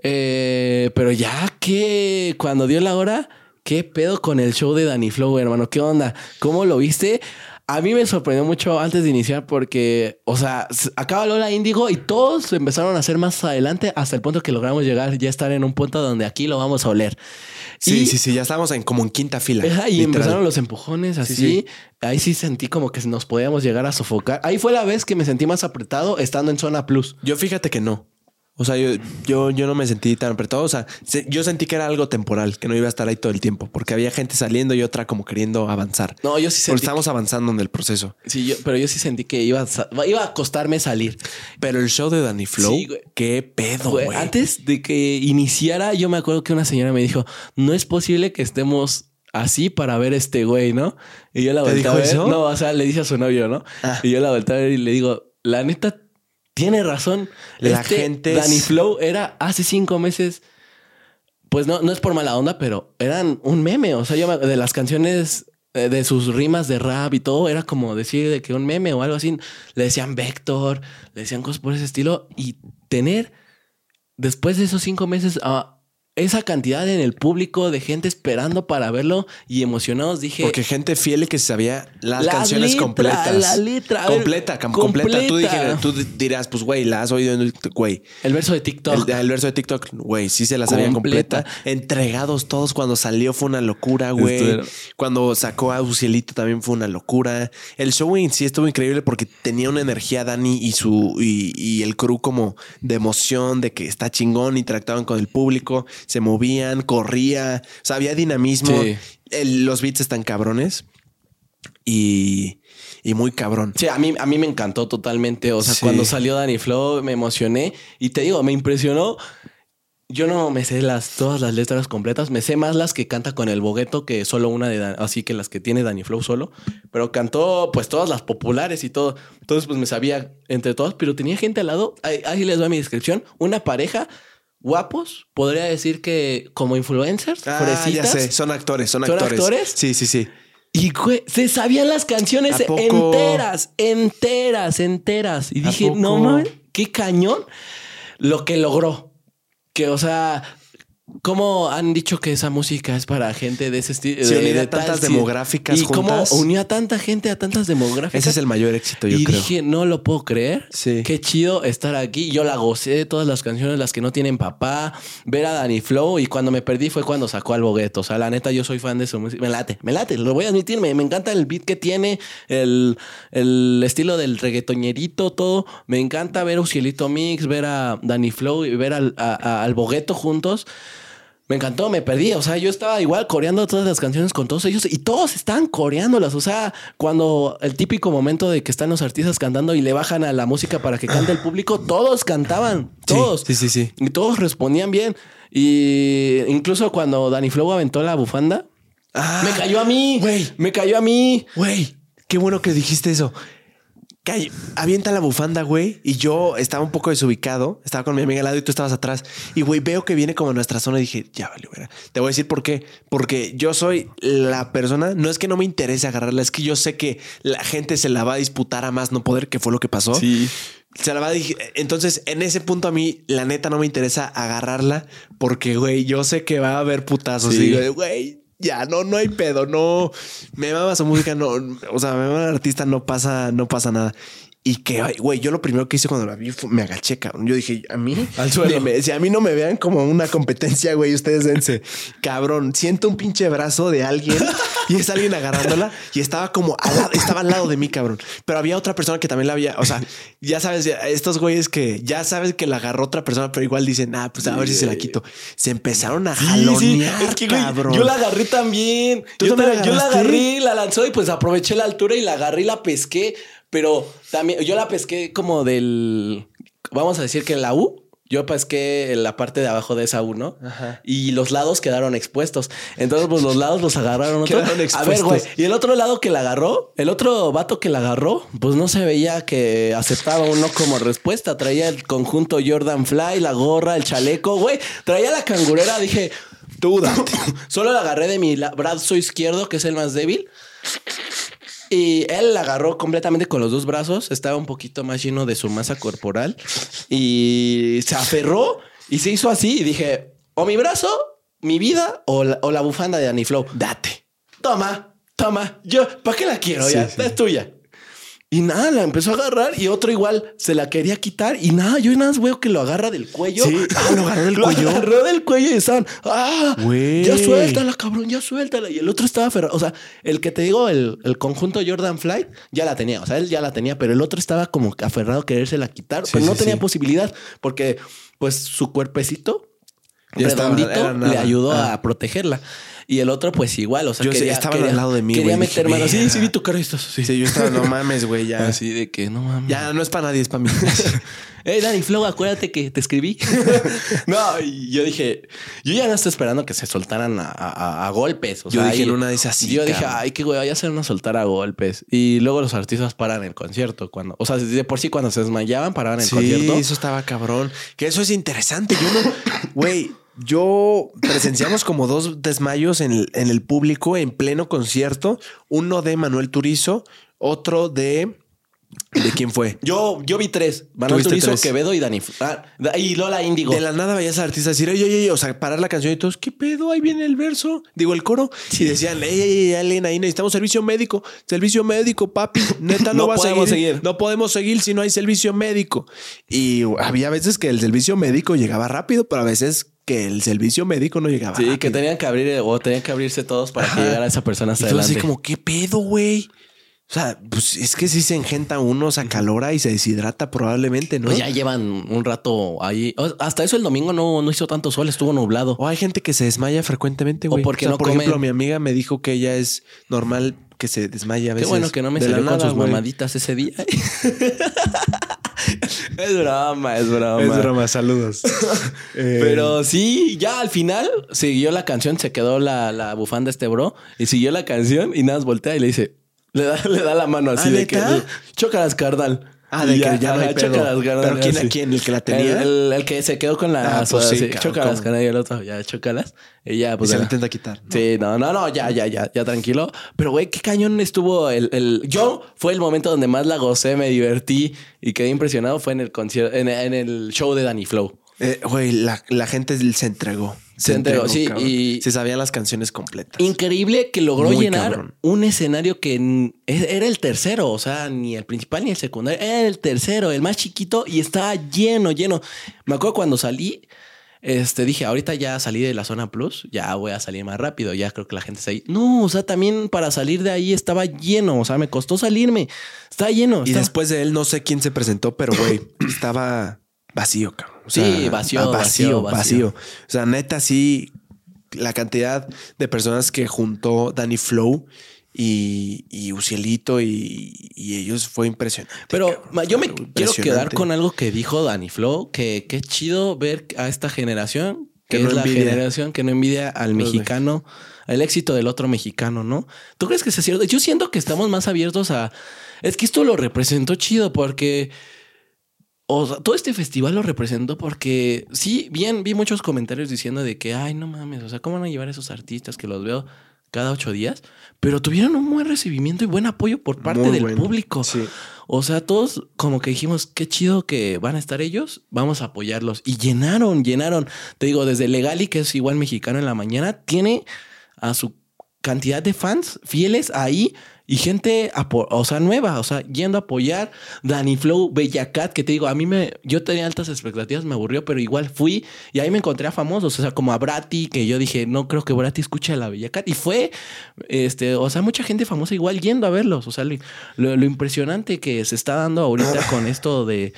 Eh, pero ya que cuando dio la hora, ¿qué pedo con el show de Danny Flow, hermano? ¿Qué onda? ¿Cómo lo viste? A mí me sorprendió mucho antes de iniciar porque, o sea, acaba Lola Índigo y todos empezaron a hacer más adelante hasta el punto que logramos llegar, ya estar en un punto donde aquí lo vamos a oler. Sí, Y- sí, sí, ya estábamos en como en quinta fila. Ajá, y literal. empezaron los empujones así. sí. Ahí sí sentí como que nos podíamos llegar a sofocar. Ahí fue la vez que me sentí más apretado estando en zona plus. Yo fíjate que no. O sea, yo, yo, yo no me sentí tan apretado. O sea, se- yo sentí que era algo temporal, que no iba a estar ahí todo el tiempo, porque había gente saliendo y otra como queriendo avanzar. No, yo sí Porque sentí. estamos avanzando en el proceso. Sí, yo, pero yo sí sentí que iba a, iba a costarme salir. Pero el show de Danny Flow, Sí, qué pedo, Güey, güey. antes de que iniciara, yo me acuerdo que una señora me dijo: No es posible que estemos así para ver este güey, ¿no? Y yo la ¿Te volteé a ver. eso? No, o sea, le dice a su novio, ¿no? Ah. Y yo la volteé a ver y le digo: La neta tiene razón. La Este gente es- Danny Flow era hace cinco meses. Pues no, no es por mala onda, pero eran un meme. O sea, yo de las canciones, eh, de sus rimas de rap y todo, era como decir de que un meme o algo así. Le decían Vector, le decían cosas por ese estilo. Y tener, después de esos cinco meses, a esa cantidad en el público de gente esperando para verlo y emocionados, dije. Porque gente fiel que se sabía las La canciones letra, completas. la letra, ver, Completa, cam- completa. Tú, completa. dije- tú dirás, pues, güey, la has oído en el, güey. el verso de TikTok. El, el verso de TikTok, güey, sí se la sabía Completa. completa. Entregados todos cuando salió fue una locura, güey. Era- Cuando sacó a Ucielito también fue una locura. El show en sí estuvo increíble porque tenía una energía Dani y su y, y el crew como de emoción, de que está chingón, interactuaban con el público, se movían, corría, o sea, había dinamismo. Sí. El- los beats están cabrones y, y muy cabrón. Sí, a mí, a mí me encantó totalmente. O sea, Sí. cuando salió Danny Flow me emocioné y te digo, me impresionó. Yo no me sé las, todas las letras completas, me sé más las que canta con el bogueto que solo una de Dan- así que las que tiene Danny Flow solo, pero cantó pues todas las populares y todo. Entonces pues me sabía entre todas, pero tenía gente al lado, ahí, ahí les doy mi descripción, una pareja guapos, podría decir que como influencers, Ah, ya sé, son actores, son, ¿Son actores. actores? Sí, sí, sí. Y güey, se sabían las canciones enteras, enteras, enteras. Y ¿A dije, no mames, qué cañón lo que logró. Que, o sea, ¿cómo han dicho que esa música es para gente de ese estilo? Sí, de- de tantas demográficas Y cómo juntas. unió a tanta gente a tantas demográficas. Ese es el mayor éxito, yo y creo. dije, no lo puedo creer. Sí. Qué chido estar aquí. Yo la gocé de todas las canciones, las que no tienen papá, ver a Danny Flow. Y cuando me perdí fue cuando sacó al bogueto. O sea, la neta, yo soy fan de su música. Me late, me late, lo voy a admitir. Me, me encanta el beat que tiene, el, el estilo del reggaetoñerito, todo. Me encanta ver a Ucielito Mix, ver a Danny Flow y ver al, a- a- al bogueto juntos. Me encantó, me perdí. O sea, yo estaba igual coreando todas las canciones con todos ellos y todos están coreándolas. O sea, cuando el típico momento de que están los artistas cantando y le bajan a la música para que cante el público, todos cantaban, todos. Sí, sí, sí. Y todos respondían bien. Y incluso cuando Danny Flow aventó la bufanda, Ah, me cayó a mí. güey. Me cayó a mí. Güey, qué bueno que dijiste eso. Calla, avienta la bufanda, güey. Y yo estaba un poco desubicado. Estaba con mi amiga al lado y tú estabas atrás. Y güey, veo que viene como a nuestra zona y dije, ya vale, verga. Te voy a decir por qué. Porque yo soy la persona, no es que no me interese agarrarla, es que yo sé que la gente se la va a disputar a más no poder, que fue lo que pasó. Sí. Se la va a Entonces, en ese punto a mí, la neta, no me interesa agarrarla porque, güey, yo sé que va a haber putazos. Sí. Y digo, güey, ya no, no hay pedo, no me mama su música, no, o sea, me mama el artista, no pasa, no pasa nada. Y que, güey, yo lo primero que hice cuando la vi fue, me agaché, cabrón. Yo dije, a mí, Al suelo. dime, si a mí no me vean como una competencia, güey, ustedes dense. Cabrón, siento un pinche brazo de alguien y es alguien agarrándola y estaba como al lado, estaba al lado de mí, cabrón. Pero había otra persona que también la había, o sea, ya sabes, estos güeyes que ya sabes que la agarró otra persona, pero igual dicen, ah, pues a ver si se la quito. Se empezaron a jalonear, Es que, cabrón. yo la agarré también. ¿Tú yo, también la yo agarré, la lanzó y pues aproveché la altura y la agarré y la pesqué. Pero también yo la pesqué como del, vamos a decir que la U. Yo pesqué la parte de abajo de esa uno Ajá. y los lados quedaron expuestos. Entonces, pues los lados los agarraron otro. A ver, güey. Y el otro lado que la agarró, el otro vato que la agarró, pues no se veía que aceptaba uno como respuesta. Traía el conjunto Jordan Fly, la gorra, el chaleco, güey. Traía la cangurera. Dije, date. Solo la agarré de mi brazo izquierdo, que es el más débil. Y él la agarró completamente con los dos brazos. Estaba un poquito más lleno de su masa corporal. Y se aferró y se hizo así. Y dije, o mi brazo, mi vida, o la, o la bufanda de Danny Flow. Date. Toma, toma. Yo, ¿para qué la quiero? Sí, ya, sí. es tuya. Y nada, la empezó a agarrar y otro igual se la quería quitar. Y nada, yo nada más veo que lo agarra del cuello. Sí. Ah, lo agarró del Lo cuello. agarró del cuello y estaban, ah, Güey. ya suéltala, cabrón, ya suéltala. Y el otro estaba aferrado. O sea, el que te digo, el, el conjunto Jordan Flight, ya la tenía. O sea, él ya la tenía, pero el otro estaba como aferrado a querérsela quitar, Sí, pero no sí, tenía sí. posibilidad porque, pues, su cuerpecito Ya redondito le ayudó Ah. a protegerla. Y el otro, pues igual, o sea, Yo quería, quería- al lado de mí, Quería güey, meter manos. Sí, sí, vi tu cara y estás así. Sí, yo estaba, no mames, güey, ya. Así de que no mames. Ya no es para nadie, es para mí. Hey, Danny Flow, acuérdate que te escribí. no, y yo dije, yo ya no estoy esperando que se soltaran a, a- a golpes. O Yo sea, dije en una de esas, sí, Yo dije, ay, qué güey, ya se van a soltar a golpes. Y luego los artistas paran el concierto. cuando O sea, de por sí, cuando se desmayaban, paraban el sí, concierto. eso estaba cabrón. Que eso es interesante. Yo no, güey, yo presenciamos como dos desmayos en el, en el público en pleno concierto. Uno de Manuel Turizo, otro de. ¿De quién fue? Yo, yo vi tres. Manuel Turizo, tres. Quevedo y Dani. ah, y Lola Índigo. De la nada veías al artista decir, oye, oye, oye", o sea, parar la canción y todos, ¿qué pedo? Ahí viene el verso, digo, el coro. Y decían, ey, ey, Elena, ahí necesitamos servicio médico, servicio médico, papi, neta no, No va a seguir. No podemos seguir si no hay servicio médico. Y había veces que el servicio médico llegaba rápido, pero a veces que el servicio médico no llegaba Sí, rápido. que tenían que abrir o tenían que abrirse todos para Ajá. que llegara esa persona Y hasta así adelante. como, ¿qué pedo, güey? O sea, pues es que sí se engenta uno, se acalora y se deshidrata probablemente, ¿no? Pues ya llevan un rato ahí. O- Hasta eso el domingo no, no hizo tanto sol, estuvo nublado. O hay gente que se desmaya frecuentemente, O güey. porque no por comen. ejemplo, mi amiga me dijo que ella es normal que se desmaye a Qué veces. bueno que no me salió con nada, sus güey. mamaditas ese día. es broma, es broma. saludos. Eh, Pero sí, ya al final siguió la canción, se quedó la, la bufanda este bro y siguió la canción y nada más voltea y le dice, le da, le da la mano así ¿Ah, de que neta? chócalas, carnal. Ah, de Y que ya no hay ajá, pedo. chócalas, carnal, ¿Pero quién a quién? ¿El que la tenía? El, el- el que se quedó con la Ah, pues sí, chócalas, el otro, ya, chócalas. Y ya, y pues se ya. la intenta quitar. ¿no? Sí, no, no, no, ya, ya, ya, ya tranquilo. Pero, güey, qué cañón estuvo el, el- Yo fue el momento donde más la gocé, me divertí y quedé impresionado. Fue en el concierto, en, en el show de Danny Flow. Eh, Güey, la, la gente se entregó. Se entregó, sí, cabrón. y- Se sabían las canciones completas. Increíble que logró Muy llenar cabrón. un escenario que e- era el tercero, o sea, ni el principal ni el secundario, era el tercero, el más chiquito y estaba lleno, lleno. Me acuerdo cuando salí, este, dije, ahorita ya salí de la zona plus, ya voy a salir más rápido, ya creo que la gente está ahí. No, o sea, también para salir de ahí estaba lleno, o sea, me costó salirme, estaba lleno. Y estaba- después de él, no sé quién se presentó, pero güey, estaba vacío, cabrón. Sí, vacío, ah, vacío, vacío, vacío. O sea, neta, sí, la cantidad de personas que juntó Danny Flow y, y Ucielito y, y ellos fue impresionante. Pero cabrón. yo me quiero quedar con algo que dijo Danny Flow, que qué chido ver a esta generación, que, Que es no la envidia. generación que no envidia al Los mexicano, al éxito del otro mexicano, ¿no? ¿Tú crees que es cierto? Yo siento que estamos más abiertos a... Es que esto lo representó chido porque... O sea, todo este festival lo representó porque sí, bien, vi muchos comentarios diciendo de que, ay, no mames, o sea, ¿cómo van a llevar a esos artistas que los veo cada ocho días? Pero tuvieron un buen recibimiento y buen apoyo por parte Muy del bueno. público. Sí. O sea, todos como que dijimos, qué chido que van a estar ellos, vamos a apoyarlos. Y llenaron, llenaron. Te digo, desde Legali, que es igual mexicano en la mañana, tiene a su cantidad de fans fieles ahí y gente, o sea, nueva, o sea, yendo a apoyar. Danny Flow, Bella Cat, que te digo, a mí me, yo tenía altas expectativas, me aburrió, pero igual fui y ahí me encontré a famosos, o sea, como a Brati, que yo dije, no creo que Brati escuche a la Bella Cat. Y fue, este, o sea, mucha gente famosa igual yendo a verlos, o sea, lo, lo- lo impresionante que se está dando ahorita con esto de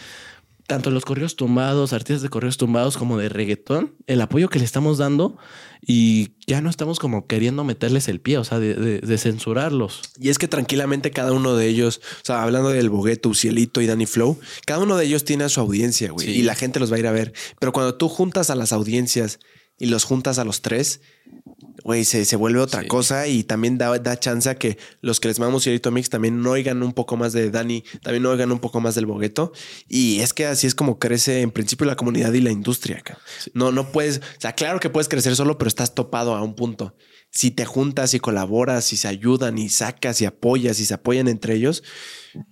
tanto los correos tumbados, artistas de correos tumbados como de reggaetón, el apoyo que le estamos dando y ya no estamos como queriendo meterles el pie, o sea, de, de- de censurarlos. Y es que tranquilamente cada uno de ellos, o sea, hablando del Bogueto, Ucielito y Danny Flow, cada uno de ellos tiene a su audiencia, güey. Sí. Y la gente los va a ir a ver. Pero cuando tú juntas a las audiencias y los juntas a los tres, güey, se, se vuelve otra Sí. cosa y también da, da chance a que los que les mamamos Ucielito Mix también no oigan un poco más de Dani, también no oigan un poco más del Bogueto. Y es que así es como crece en principio la comunidad y la industria. No, no puedes, o sea, claro que puedes crecer solo, pero estás topado a un punto. Si te juntas y colaboras y se ayudan y sacas y apoyas y se apoyan entre ellos,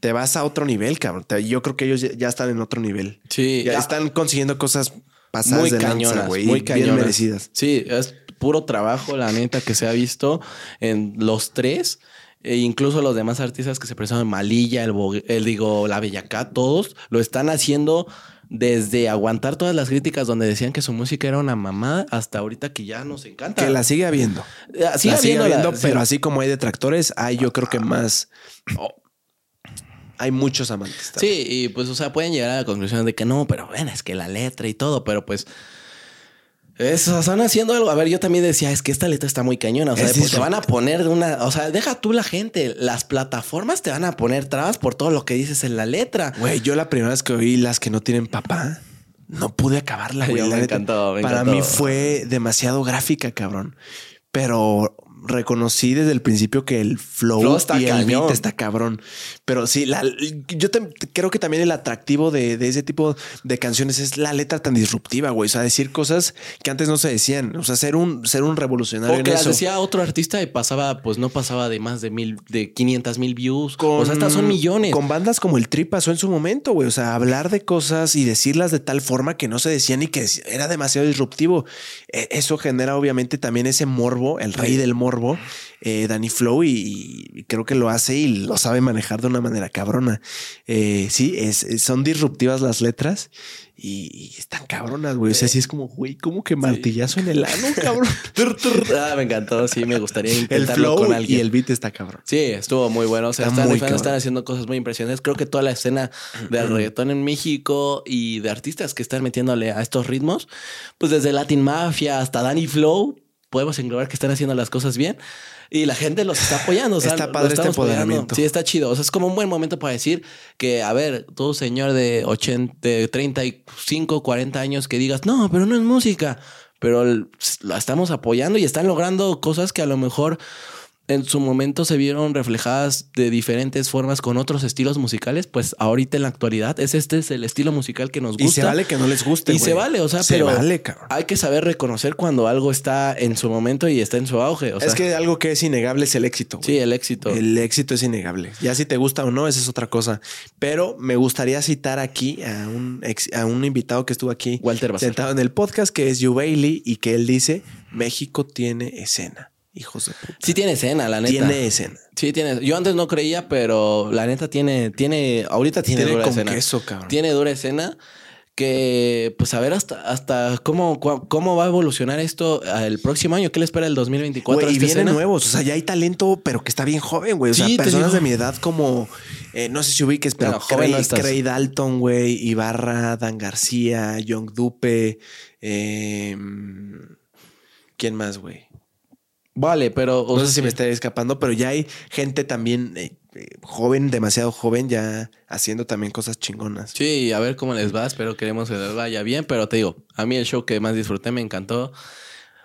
te vas a otro nivel, cabrón. Yo creo que ellos ya- están en otro nivel. Sí, Ya ah, están consiguiendo cosas pasadas muy de lanza, cañonas, güey, muy bien cañonas. merecidas. Sí, es puro trabajo, la neta, que se ha visto en los tres. E incluso los demás artistas que se presentan, Malilla, el, el digo, la Bellacá, todos lo están haciendo desde aguantar todas las críticas donde decían que su música era una mamada hasta ahorita que ya nos encanta. Que la sigue habiendo. Sigue la sigue habiendo la- habiendo, sí. pero así como hay detractores, hay yo creo que más. Hay muchos amantes. también. Sí, y pues, o sea, pueden llegar a la conclusión de que no, pero bueno, es que la letra y todo, pero pues. Eso, están haciendo algo. A ver, yo también decía, es que esta letra está muy cañona. O sea, Es pues, te van a poner de una. O sea, deja tú la gente. Las plataformas te van a poner trabas por todo lo que dices en la letra. Güey, yo la primera vez que oí las que no tienen papá, no pude acabarla, güey. Me encantó, me Para encantó. mí fue demasiado gráfica, cabrón. Pero reconocí desde el principio que el flow, Flow está y el beat está cabrón. Pero sí, la- yo te- creo que también el atractivo de, de ese tipo de canciones es la letra tan disruptiva, güey. O sea, decir cosas que antes no se decían. O sea, ser un, ser un revolucionario O en que las eso. decía otro artista y pasaba, pues no pasaba de más de mil, de 500 mil views. Con- o sea, estas son millones. Con bandas como el Tri pasó en su momento, güey. O sea, hablar de cosas y decirlas de tal forma que no se decían y que era demasiado disruptivo. E- Eso genera obviamente también ese morbo, el rey Sí. del morbo, eh, Danny Flow, y, y creo que lo hace y lo sabe manejar de una manera cabrona. Eh, sí, es, son disruptivas las letras y, y están cabronas, güey. O sea, sí es como, güey, como que martillazo en el ano, cabrón. Ah, me encantó. Sí, me gustaría el intentarlo flow con y alguien. el beat está cabrón. Sí, estuvo muy bueno. O sea, Está están haciendo cosas muy impresionantes. Creo que toda la escena del reggaetón en México y de artistas que están metiéndole a estos ritmos, pues desde Latin Mafia hasta Danny Flow, podemos englobar que están haciendo las cosas bien. Y la gente los está apoyando. O sea, Está padre este apoyando. empoderamiento. Sí, está chido. O sea, es como un buen momento para decir que, a ver, tú, señor de 80, de 35, 40 años, que digas, no, pero no es música. Pero la estamos apoyando y están logrando cosas que a lo mejor en su momento se vieron reflejadas de diferentes formas con otros estilos musicales, pues ahorita en la actualidad es este es el estilo musical que nos gusta. Y se vale que no les guste. Y se vale, o sea, se pero vale, cabrón. hay que saber reconocer cuando algo está en su momento y está en su auge. O sea, es que algo que es innegable es el éxito. sí, el éxito. El éxito es innegable. Ya si te gusta o no, esa es otra cosa. Pero me gustaría citar aquí a un, ex- a un invitado que estuvo aquí Walter Bazar. sentado en el podcast, que es Yu Bailey, y que él dice: México tiene escena. Hijos de puta. Sí tiene escena, la neta. Tiene escena. Sí tiene. Yo antes no creía, pero la neta tiene, tiene, ahorita tiene, Tiene dura con escena. queso, cabrón. Tiene dura escena que, pues a ver hasta, hasta cómo, cómo va a evolucionar esto el próximo año. ¿Qué le espera el 2024? Güey, a y vienen escena? nuevos. O sea, ya hay talento, pero que está bien joven, güey. O sea, Sí, personas de mi edad como, eh, no sé si ubiques, pero No, joven Cray, no Dalton, güey, Ibarra, Dan García, Young Dupe, eh, ¿quién más, güey? Vale, pero. o No sea, sé si me sí. está escapando, pero ya hay gente también eh, eh, joven, demasiado joven, ya haciendo también cosas chingonas. Sí, a ver cómo les va. Espero queremos que les vaya bien. Pero te digo, a mí el show que más disfruté me encantó.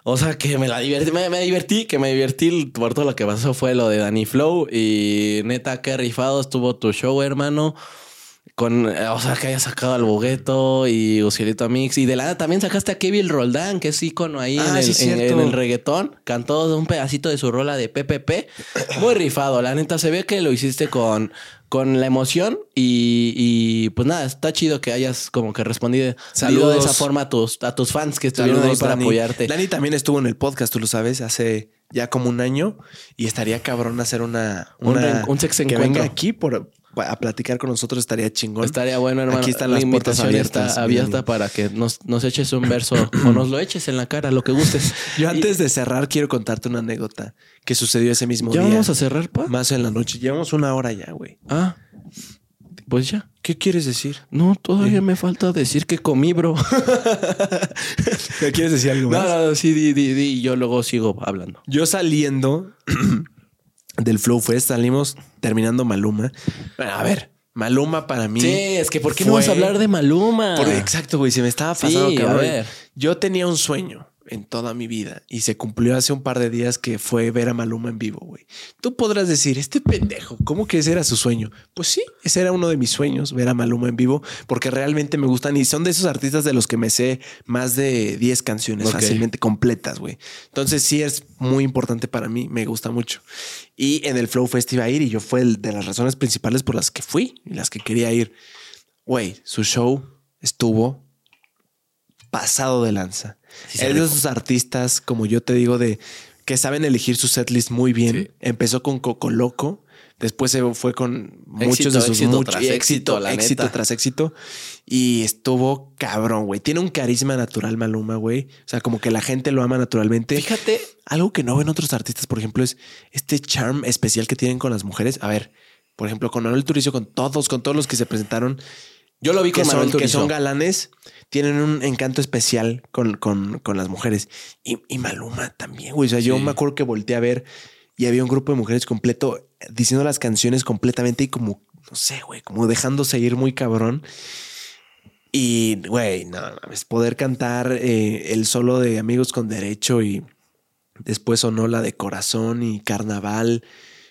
O sea, que me la divertí, me, me divertí, que me divertí por todo lo que pasó fue lo de Danny Flow. Y neta, qué rifado estuvo tu show, hermano. Con, eh, o sea, que haya sacado al Bogueto y Ucielito Mix. Y de la nada también sacaste a Kevin Roldán, que es ícono ahí Ah, en, el, sí, en- cierto. en el reggaetón. Cantó un pedacito de su rola de PPP. Muy rifado, la neta. Se ve que lo hiciste con, con la emoción. Y, y, pues nada, está chido que hayas como que respondido Saludos. de esa forma a tus, a tus fans que estuvieron ahí para Dani. apoyarte. Dani también estuvo en el podcast, tú lo sabes, hace ya como un año y estaría cabrón hacer una, Un una- reen- un sex que venga aquí por a platicar con nosotros estaría chingón. Estaría bueno, hermano. Aquí están La las puertas invitación abiertas, está abierta para que nos, nos eches un verso o nos lo eches en la cara, lo que gustes. Yo antes de cerrar quiero contarte una anécdota que sucedió ese mismo ¿Ya día. vamos a cerrar, pa? Más en la noche. Llevamos una hora ya, güey. Ah, pues ya. ¿Qué quieres decir? No, todavía me falta decir que comí, bro. ¿Qué quieres decir algo más? no, no, sí, di, di, di, y yo luego sigo hablando. Yo saliendo del Flow Fest, salimos terminando Maluma. Bueno, a ver, Maluma para mí. Sí, es que ¿por qué no vamos a hablar de Maluma? Por- exacto, güey. Se me estaba pasando, Sí, a cabrón. ver. Yo tenía un sueño en toda mi vida y se cumplió hace un par de días que fue ver a Maluma en vivo, güey. Tú podrás decir, este pendejo, ¿cómo que ese era su sueño? Pues sí, ese era uno de mis sueños, ver a Maluma en vivo, porque realmente me gustan y son de esos artistas de los que me sé más de 10 canciones fácilmente completas, güey. Entonces sí es muy importante para mí, me gusta mucho. Y en el Flow Fest iba a ir y yo fue el de las razones principales por las que fui y las que quería ir. Güey, su show estuvo pasado de lanza. Sí, es de esos artistas, como yo te digo, de que saben elegir su setlist muy bien. Sí. Empezó con Coco Loco, después se fue con muchos Éxito, de sus éxito mucho- tras y éxito, la éxito neta. tras éxito. Y estuvo cabrón, güey. Tiene un carisma natural Maluma, güey. O sea, como que la gente lo ama naturalmente. Fíjate, Algo que no ven otros artistas, por ejemplo, es este charm especial que tienen con las mujeres. A ver, por ejemplo, con Manuel Turizo, con todos, con todos los que se presentaron, yo lo vi con Manuel son, que Turizo. son galanes, tienen un encanto especial con, con, con las mujeres. Y, y Maluma también, güey. O sea, yo Sí. me acuerdo que volteé a ver y había un grupo de mujeres completo diciendo las canciones completamente y como, no sé, güey, como dejándose ir muy cabrón. Y, güey, no, es poder cantar eh, el solo de Amigos con Derecho y después sonó la de Corazón y Carnaval,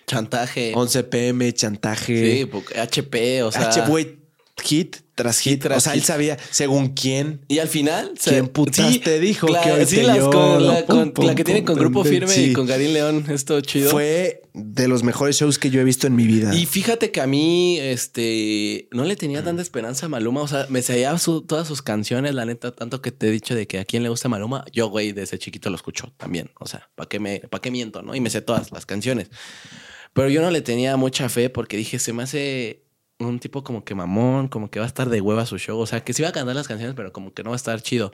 Chantaje. 11 pm, Chantaje. Sí, porque HP, o sea. H, güey, hit tras hit. tras o sea, hit. él sabía según quién. Y al final, ¿Quién putas te dijo claro, que hoy sí, te las con, la, Pum, con- pum, la que tienen pum, con Grupo Firme sí. y con Garín León, esto chido. Fue de los mejores shows que yo he visto en mi vida. Y fíjate que a mí, este, no le tenía tanta esperanza a Maluma. O sea, me sabía su- todas sus canciones, la neta, tanto que te he dicho de que a quién le gusta Maluma. Yo, güey, desde chiquito lo escucho también. O sea, ¿para qué me, para qué miento, no? Y me sé todas las canciones. Pero yo no le tenía mucha fe porque dije, se me hace un tipo como que mamón, como que va a estar de hueva su show. O sea, que sí va a cantar las canciones, pero como que no va a estar chido.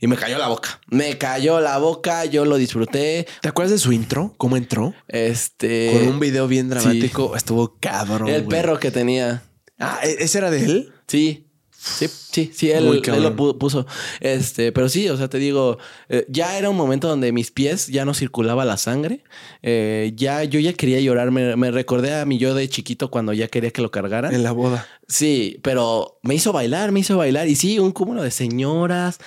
Y me cayó la boca. Me cayó la boca, yo lo disfruté. ¿Te acuerdas de su intro? ¿Cómo entró? Este. Con un video bien dramático. Estuvo cabrón. El güey. perro que tenía. Ah, ¿e- ¿ese era de él? Sí. Sí, sí, sí, él, lo pu- puso. Este, pero sí, o sea, te digo, eh, ya era un momento donde mis pies ya no circulaba la sangre. Eh, ya, yo ya quería llorar. Me, me recordé a mi yo de chiquito cuando ya quería que lo cargaran. En la boda. Sí, pero me hizo bailar, me hizo bailar. Y sí, un cúmulo de señoras,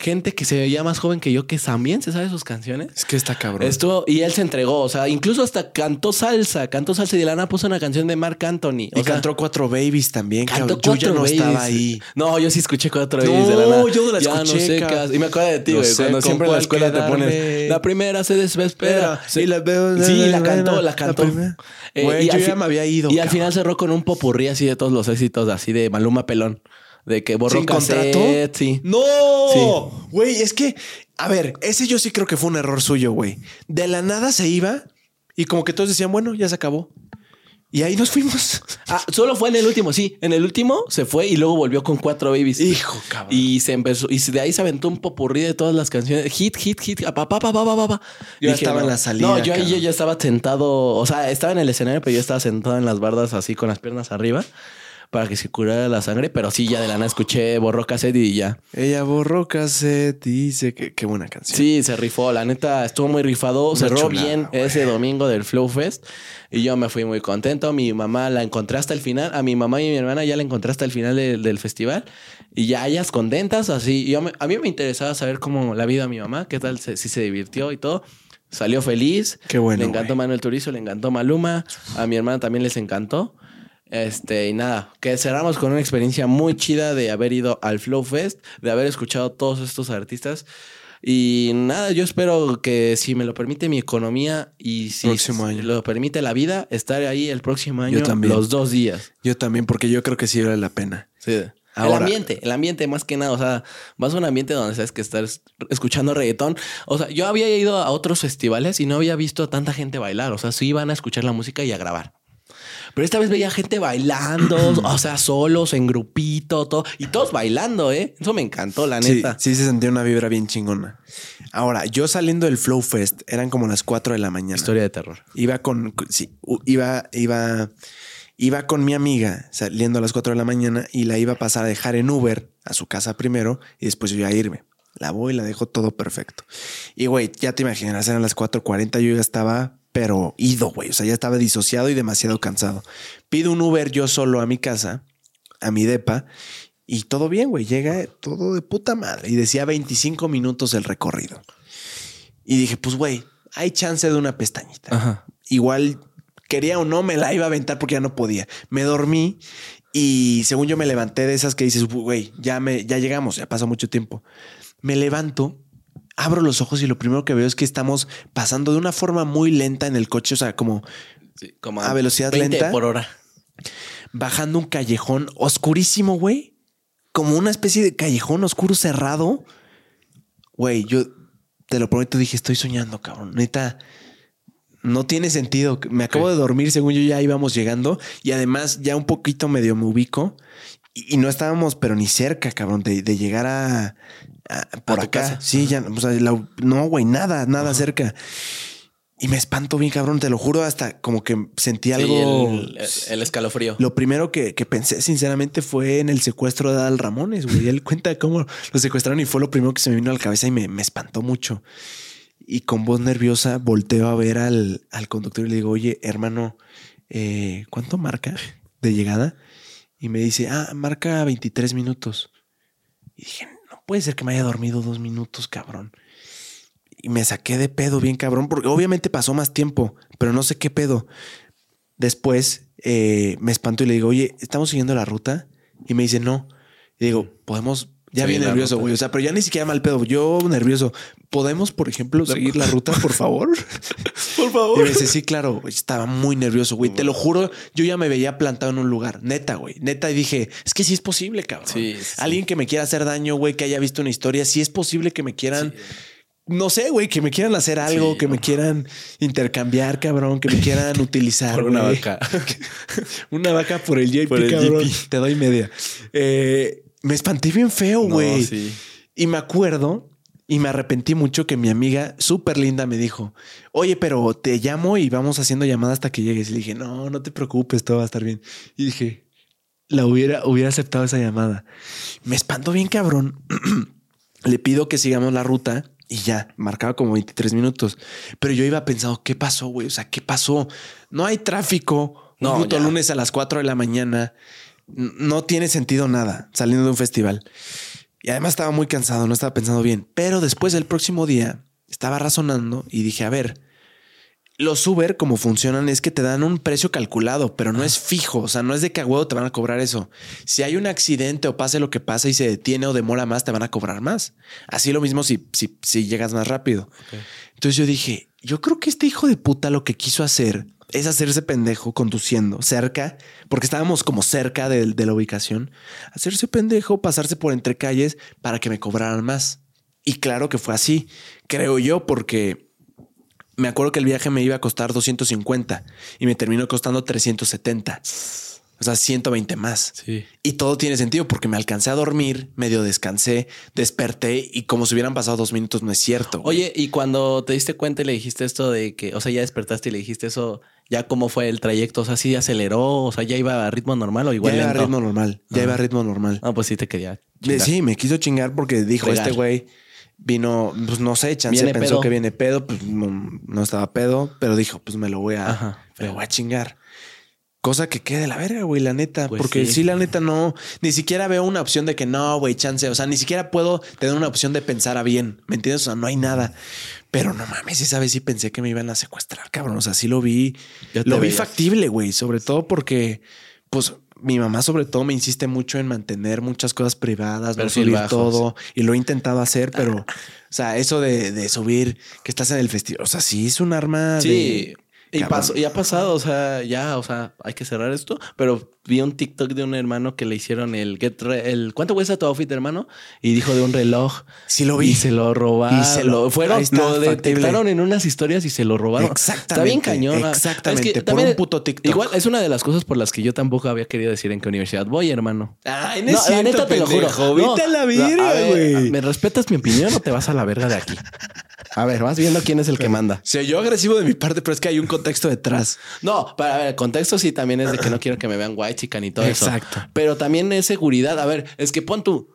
gente que se veía más joven que yo, que también se sabe sus canciones. Es que está cabrón. Estuvo, y él se entregó, o sea, incluso hasta cantó salsa, cantó salsa y de la nada puso una canción de Marc Anthony. O y sea, cantó Cuatro Babies también. Cantó. Yo ya no Babies. estaba ahí. No, yo sí escuché cuatro No, babies de la nada. yo no la Ya escuché, sé Y me acuerdo de ti, No güey. cuando siempre en la escuela te ponen. La primera se desespera. Sí, la veo. Sí, la cantó, la cantó. Eh, y yo ya me había ido. Y al final cerró con un popurrí así de todos los éxitos, así de Maluma Pelón. De que borró cassette, sí. No, Sí. güey, es que, a ver, ese yo sí creo que fue un error suyo, güey. De la nada se iba y como que todos decían, bueno, ya se acabó. Y ahí nos fuimos. Ah, solo fue en el último, sí. En el último se fue y luego volvió con cuatro babies. Hijo, cabrón. Y se empezó, y de ahí se aventó un popurrí de todas las canciones. Hit, hit, hit, pa, pa, pa, pa, pa, pa, pa. Yo estaba en la salida, No, yo ahí yo ya estaba sentado, o sea, estaba en el escenario, pero yo estaba sentado en las bardas así con las piernas arriba para que circulara la sangre. Pero sí, ya de la nada escuché borró cassette y ya. Ella borró cassette y dice que qué buena canción. Sí, se rifó. La neta estuvo muy rifado. Una Cerró chulada, bien ese domingo del Flow Fest. Y yo me fui muy contento. Mi mamá la encontré hasta el final. A mi mamá y mi hermana ya la encontré hasta el final de- del festival. Y ya ellas contentas, así. Y yo me- a mí me interesaba saber cómo la vida de mi mamá, qué tal, se- si se divirtió y todo. Salió feliz. Qué bueno, Le encantó güey. Manuel Turizo, le encantó Maluma. A mi hermana también les encantó. Este, y nada, que cerramos con una experiencia muy chida de haber ido al Flow Fest, de haber escuchado todos estos artistas. Y nada, yo espero que si me lo permite mi economía y si lo permite la vida, estar ahí el próximo año también. los dos días. Yo también, porque yo creo que sí vale la pena. Sí. el Ahora- ambiente, el ambiente más que nada, o sea, vas a un ambiente donde sabes que estás escuchando reggaetón. O sea, yo había ido a otros festivales y no había visto a tanta gente bailar. O sea, sí iban a escuchar la música y a grabar. Pero esta vez veía gente bailando, o sea, solos, en grupito, todo. Y todos bailando, ¿eh? Eso me encantó, la Sí, neta. sí se sentía una vibra bien chingona. Ahora, yo saliendo del Flow Fest, eran como las 4 de la mañana. Historia de terror. Iba con, sí, iba, iba, Iba con mi amiga saliendo a las 4 de la mañana y la iba a pasar a dejar en Uber a su casa primero y después yo iba a irme. La voy y la dejo todo perfecto. Y güey, ya te imaginas, eran las 4:40, yo ya estaba pero ido, güey. O sea, ya estaba disociado y demasiado cansado. Pido un Uber yo solo a mi casa, a mi depa, y todo bien, güey. Llega todo de puta madre. Y decía 25 minutos el recorrido. Y dije, pues, güey, hay chance de una pestañita. Ajá. Igual quería o no, me la iba a aventar porque ya no podía. Me dormí y según yo me levanté de esas que dices, güey, ya, me, ya llegamos, ya pasó mucho tiempo. Me levanto abro los ojos y lo primero que veo es que estamos pasando de una forma muy lenta en el coche, o sea, como, Sí, como a velocidad 20 lenta, por hora. bajando un callejón oscurísimo, güey. Como una especie de callejón oscuro cerrado. Güey, yo te lo prometo, dije, estoy soñando, cabrón. Neta, no tiene sentido. Me acabo de dormir, según yo ya íbamos llegando. Y además, ya un poquito medio me ubico. Y, no estábamos, pero ni cerca, cabrón, de, de llegar a, a- por acá. casa. Sí, ya, o sea, la- no, güey, nada, nada cerca. Y me espanto bien, cabrón, te lo juro, hasta como que sentí Sí, algo. el, el escalofrío. Lo primero que, que pensé, sinceramente, fue en el secuestro de Adal Ramones, güey. Él cuenta cómo lo secuestraron y fue lo primero que se me vino a la cabeza y me, me espantó mucho. Y con voz nerviosa volteo a ver al, al conductor y le digo, oye, hermano, eh, ¿cuánto marca de llegada? Y me dice, ah, marca 23 minutos. Y dije, no puede ser que me haya dormido dos minutos, cabrón. Y me saqué de pedo bien cabrón, porque obviamente pasó más tiempo, pero no sé qué pedo. Después eh, me espanto y le digo, oye, ¿estamos siguiendo la ruta? Y me dice, no. Y digo, podemos, ya bien nervioso, güey. O sea, pero ya ni siquiera mal pedo. Yo nervioso. ¿Podemos, por ejemplo, seguir la ruta, por favor? Por Y me dice, sí, claro, estaba muy nervioso, güey. Te lo juro, yo ya me veía plantado en un lugar, neta, güey. Neta, y dije, es que sí es posible, cabrón. Sí, sí. Alguien que me quiera hacer daño, güey, que haya visto una historia, sí es posible que me quieran, no sé, güey, que me quieran hacer algo, que me quieran intercambiar, cabrón, que me quieran utilizar. Por una vaca. una vaca por el JP, Por el cabrón. JP. Te doy media. Eh, me espanté bien feo, No, güey. sí. Y me acuerdo y me arrepentí mucho que mi amiga súper linda me dijo, oye, pero te llamo y vamos haciendo llamadas hasta que llegues. Y le dije, no, no te preocupes, todo va a estar bien. Y dije, la hubiera, hubiera aceptado esa llamada. Me espantó bien cabrón. le pido que sigamos la ruta y ya, marcaba como 23 minutos. Pero yo iba pensando, ¿qué pasó, güey? O sea, ¿qué pasó? No hay tráfico. No, lunes a las 4 de la mañana. No tiene sentido nada saliendo de un festival. Y además estaba muy cansado, no estaba pensando bien. Pero después el próximo día estaba razonando y dije, a ver, los Uber como funcionan es que te dan un precio calculado, pero no es fijo. O sea, no es de que a huevo te van a cobrar eso. Si hay un accidente o pase lo que pasa y se detiene o demora más, te van a cobrar más. Así lo mismo si, si, si llegas más rápido. Entonces yo dije, yo creo que este hijo de puta lo que quiso hacer es hacerse pendejo conduciendo cerca, porque estábamos como cerca de, la ubicación, hacerse pendejo, pasarse por entre calles para que me cobraran más. Y claro que fue así, creo yo, porque me acuerdo que el viaje me iba a costar 250 y me terminó costando 370. O sea, 120 más. Sí. Y todo tiene sentido porque me alcancé a dormir, medio descansé, desperté y como si hubieran pasado dos minutos, no es cierto. güey. Oye, y cuando te diste cuenta y le dijiste esto de que, o sea, ya despertaste y le dijiste eso, ya cómo fue el trayecto, o sea, sí aceleró, o sea, ya iba a ritmo normal o ya igual iba a ritmo normal, ya Ah. iba a ritmo normal. No, pues sí te quería. Chingar. Sí, me quiso chingar porque dijo este güey vino, pues no sé, chance Viene pensó pedo. que viene pedo, pues no, no estaba pedo, pero dijo, pues me lo voy a, Ajá, me lo voy a chingar. Cosa que quede la verga, güey, la neta. Pues porque sí. sí. la neta no, ni siquiera veo una opción de que no, güey, chance. O sea, ni siquiera puedo tener una opción de pensar a bien. ¿Me entiendes? O sea, no hay nada. Pero no mames, esa vez sí pensé que me iban a secuestrar, cabrón. O sea, sí lo vi. Ya Lo vi veías. factible, güey. Sobre todo porque, pues, mi mamá sobre todo me insiste mucho en mantener muchas cosas privadas, no Perfil subir bajo, todo. Y lo he intentado hacer, pero, o sea, eso de, de subir que estás en el festival, o sea, sí es un arma Sí. de... Y, pasó, y ha pasado, o sea, ya, o sea, hay que cerrar esto. Pero vi un TikTok de un hermano que le hicieron el get re- el ¿cuánto cuesta tu outfit, hermano? Y dijo de un reloj. Sí lo vi. Y se lo robaron. Y se lo- fueron, está, lo detectaron en unas historias y se lo robaron. Exactamente, Está bien cañón. ah. exactamente, Es que por también- un puto TikTok. Igual es una de las cosas por las que yo tampoco había querido decir en qué universidad voy, hermano. Ay, No, la neta te lo juro. No, Vete a la verga, güey. ¿Me respetas mi opinión o te vas a la verga de aquí? A ver, vas viendo quién es el que manda. Se oyó agresivo de mi parte, pero es que hay un contexto detrás. No, para ver, el contexto sí también es de que no quiero que me vean white chican y todo Exacto. eso. Pero también es seguridad. A ver, es que pon tú.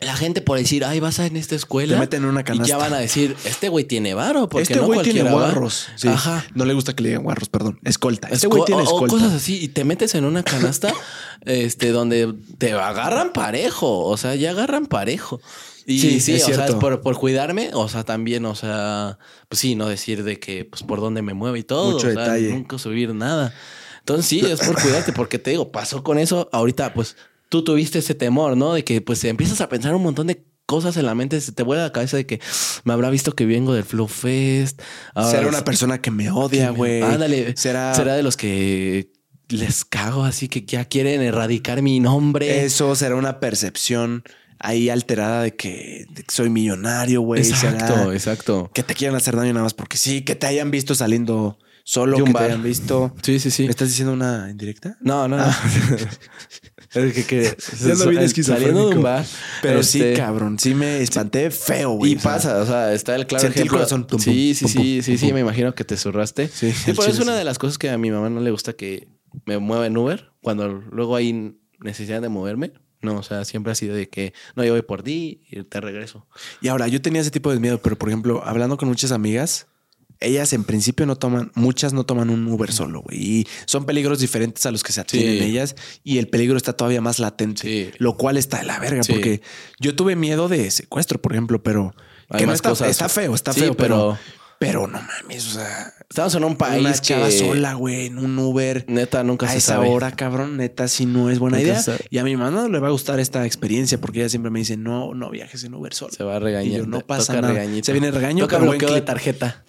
La gente por decir, ay, vas a en esta escuela. Te meten en una Y canasta. ya van a decir, este güey tiene varo. Porque este no güey tiene guarros. Sí. Ajá. No le gusta que le digan guarros, perdón. Escolta. Este Esco- güey tiene o- o escolta. cosas así y te metes en una canasta este donde te agarran parejo, o sea, ya agarran parejo. Y Sí, sí, es o sea, cierto. es por, por cuidarme, o sea, también, o sea, pues sí, no decir de que pues por dónde me mueve y todo, Mucho o sea, detalle. nunca subir nada. Entonces sí, es por cuidarte, porque te digo, pasó con eso, ahorita pues tú tuviste ese temor, ¿no? De que pues empiezas a pensar un montón de cosas en la mente, se te vuelve a la cabeza de que me habrá visto que vengo del Flow Fest. ahora Será una persona que me odia, güey. Ándale. Será, Será de los que les cago así que ya quieren erradicar mi nombre. eso, será una percepción ahí alterada de que, soy millonario, güey. exacto, Será exacto. que te quieran hacer daño nada más porque sí, que te hayan visto saliendo solo, que bar. te hayan visto. Sí, sí, sí. ¿Me estás diciendo una indirecta? No, no, no. Es que, que- Ya ando bien saliendo de un bar. Pero este, sí, cabrón, sí me espanté feo, güey. Y O sea, pasa, o sea, está el claro Sentí el corazón, pum, sí, pum, sí, pum, sí, sí, sí, me imagino que te zurraste. Sí, Sí, eso es una de las cosas que a mi mamá no le gusta que me mueva en Uber cuando luego hay necesidad de moverme. No, o sea, siempre ha sido de que no, yo voy por ti y te regreso. Y ahora, yo tenía ese tipo de miedo, pero por ejemplo, hablando con muchas amigas, ellas en principio no toman, muchas no toman un Uber solo, güey. Y son peligros diferentes a los que se Sí. ellas y el peligro está todavía más latente, Sí. lo cual está de la verga, Sí. porque yo tuve miedo de secuestro, por ejemplo, pero Hay que no más está, cosas. está feo, está feo, pero, pero- pero no mames, o sea, Estamos en un país una que chava sola, güey, en un Uber. neta nunca a se esa sabe. hora, cabrón, neta, sí no es buena Nunca idea. sabe. Y a mi mamá no le va a gustar esta experiencia porque ella siempre me dice, no, no viajes en Uber solo. Se va a regañar. Y yo, no pasa Toca nada. regañito. Se viene regaño, Toca bloqueo de tarjeta.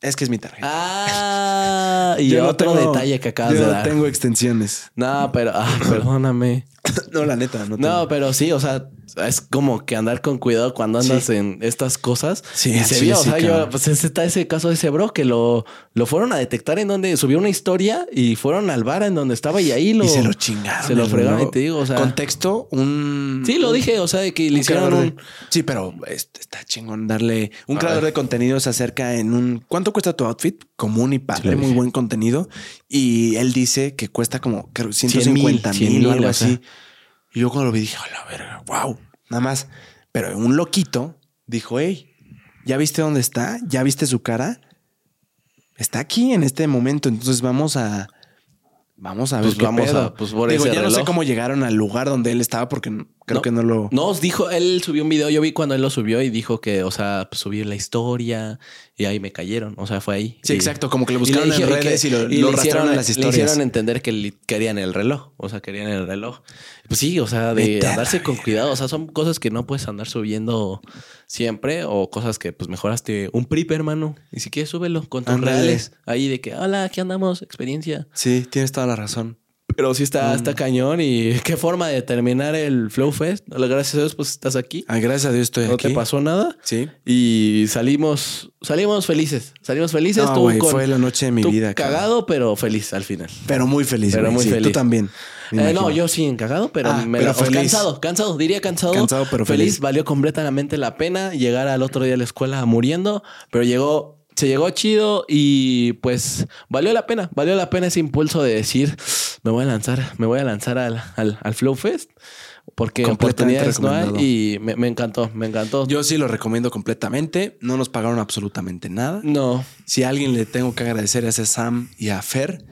Es que es mi tarjeta. Ah, y Yo no otro tengo- detalle que acabas yo de dar. tengo extensiones. No, pero, ah, perdóname. no, la neta, no tengo. No, pero sí, o sea, es como que andar con cuidado cuando andas Sí. en estas cosas. Sí, y se vio, o sea, yo, pues está ese caso de ese bro que lo, lo fueron a detectar en donde subió una historia y fueron al bar en donde estaba y ahí lo. y se lo chingaron. Se lo fregaron y te digo, o sea. Contexto, un... Sí, lo dije, o sea, de que le hicieron de- un. Sí, pero está chingón darle... Un A creador ver. de contenido se acerca en un... ¿Cuánto cuesta tu outfit? Común y padre, muy buen contenido. Y él dice que cuesta como creo, 150 100,000, mil o 100,000, algo o sea. así. Y yo cuando lo vi dije, a la verga, wow. Nada más. Pero un loquito dijo, hey, ¿ya viste dónde está? ¿Ya viste su cara? Está aquí en este momento. Entonces vamos a... Vamos a ver Pues qué vamos pedo. a- pues por Digo, ese ya no sé cómo llegaron al lugar donde él estaba porque creo No. que no lo... No, os dijo, él subió un video, yo vi cuando él lo subió y dijo que, o sea, pues, subí la historia y ahí me cayeron, o sea, fue ahí. Sí, Y- exacto. Como que lo le buscaron en redes y, lo, y lo le hicieron, en las le historias. hicieron entender que querían el reloj, o sea, querían el reloj. Pues sí, o sea, de andarse con cuidado, o sea, son cosas que no puedes andar subiendo siempre o cosas que pues mejoraste un prip, hermano, y si quieres súbelo con tus reales ahí de que, hola, aquí andamos, experiencia. Sí, tienes toda la razón. Pero sí está, Mm. está cañón y qué forma de terminar el Flow Fest. Gracias a Dios, pues estás aquí. Ay, gracias a Dios estoy No aquí. te pasó nada. Sí. Y salimos, salimos felices. Salimos felices. No, tú con- fue la noche de mi tú vida. Cagado, pero feliz al final. Pero muy feliz. Pero muy Sí, feliz. Tú también. Eh, no, yo sí encagado, pero, Ah, me pero la- feliz. cansado, cansado, diría cansado. Cansado, pero feliz. Valió completamente la pena llegar al otro día a la escuela muriendo, pero llegó, se llegó chido y pues valió la pena, valió la pena ese impulso de decir, me voy a lanzar, me voy a lanzar al, al, al Flow Fest. Porque oportunidades no hay y me, me encantó, me encantó. Yo sí lo recomiendo completamente. No nos pagaron absolutamente nada. no, Si a alguien le tengo que agradecer es a Sam y a Fer.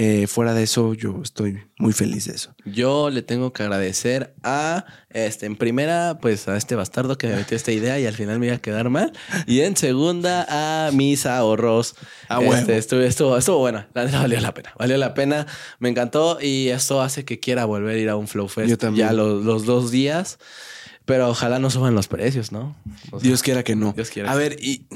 Eh, fuera de eso, yo estoy muy feliz de eso. Yo le tengo que agradecer a, este, en primera, pues a este bastardo que me metió esta idea y al final me iba a quedar mal. Y en segunda, a mis ahorros. A huevo. Este, estuvo, estuvo, estuvo buena. La neta valió la pena. Valió la pena. Me encantó y esto hace que quiera volver a ir a un Flow Fest Yo también. ya los, los dos días. Pero ojalá no suban los precios, ¿no? O sea, Dios quiera que no. Dios quiera A que ver, y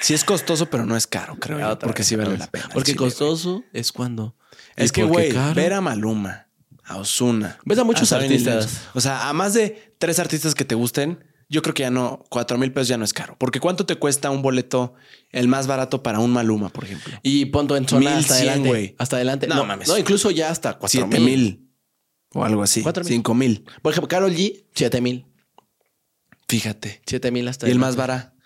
sí es costoso, pero no es caro, creo. yo, porque sí vale la pena. Porque chile, güey. costoso es cuando. Es ¿Y que, güey, caro? ver a Maluma, a Osuna. Ves a muchos artistas. O sea, a más de tres artistas que te gusten, yo creo que ya no, cuatro mil pesos ya no es caro. Porque ¿cuánto te cuesta un boleto, el más barato para un Maluma, por ejemplo? Y punto en zona hasta 1100, adelante. Hasta adelante. No No, mames. No, incluso ya hasta cuatro Siete mil o algo así. Cuatro mil. Cinco mil. Por ejemplo, Carol G, 7 mil. Fíjate. 7 mil hasta Y el más barato.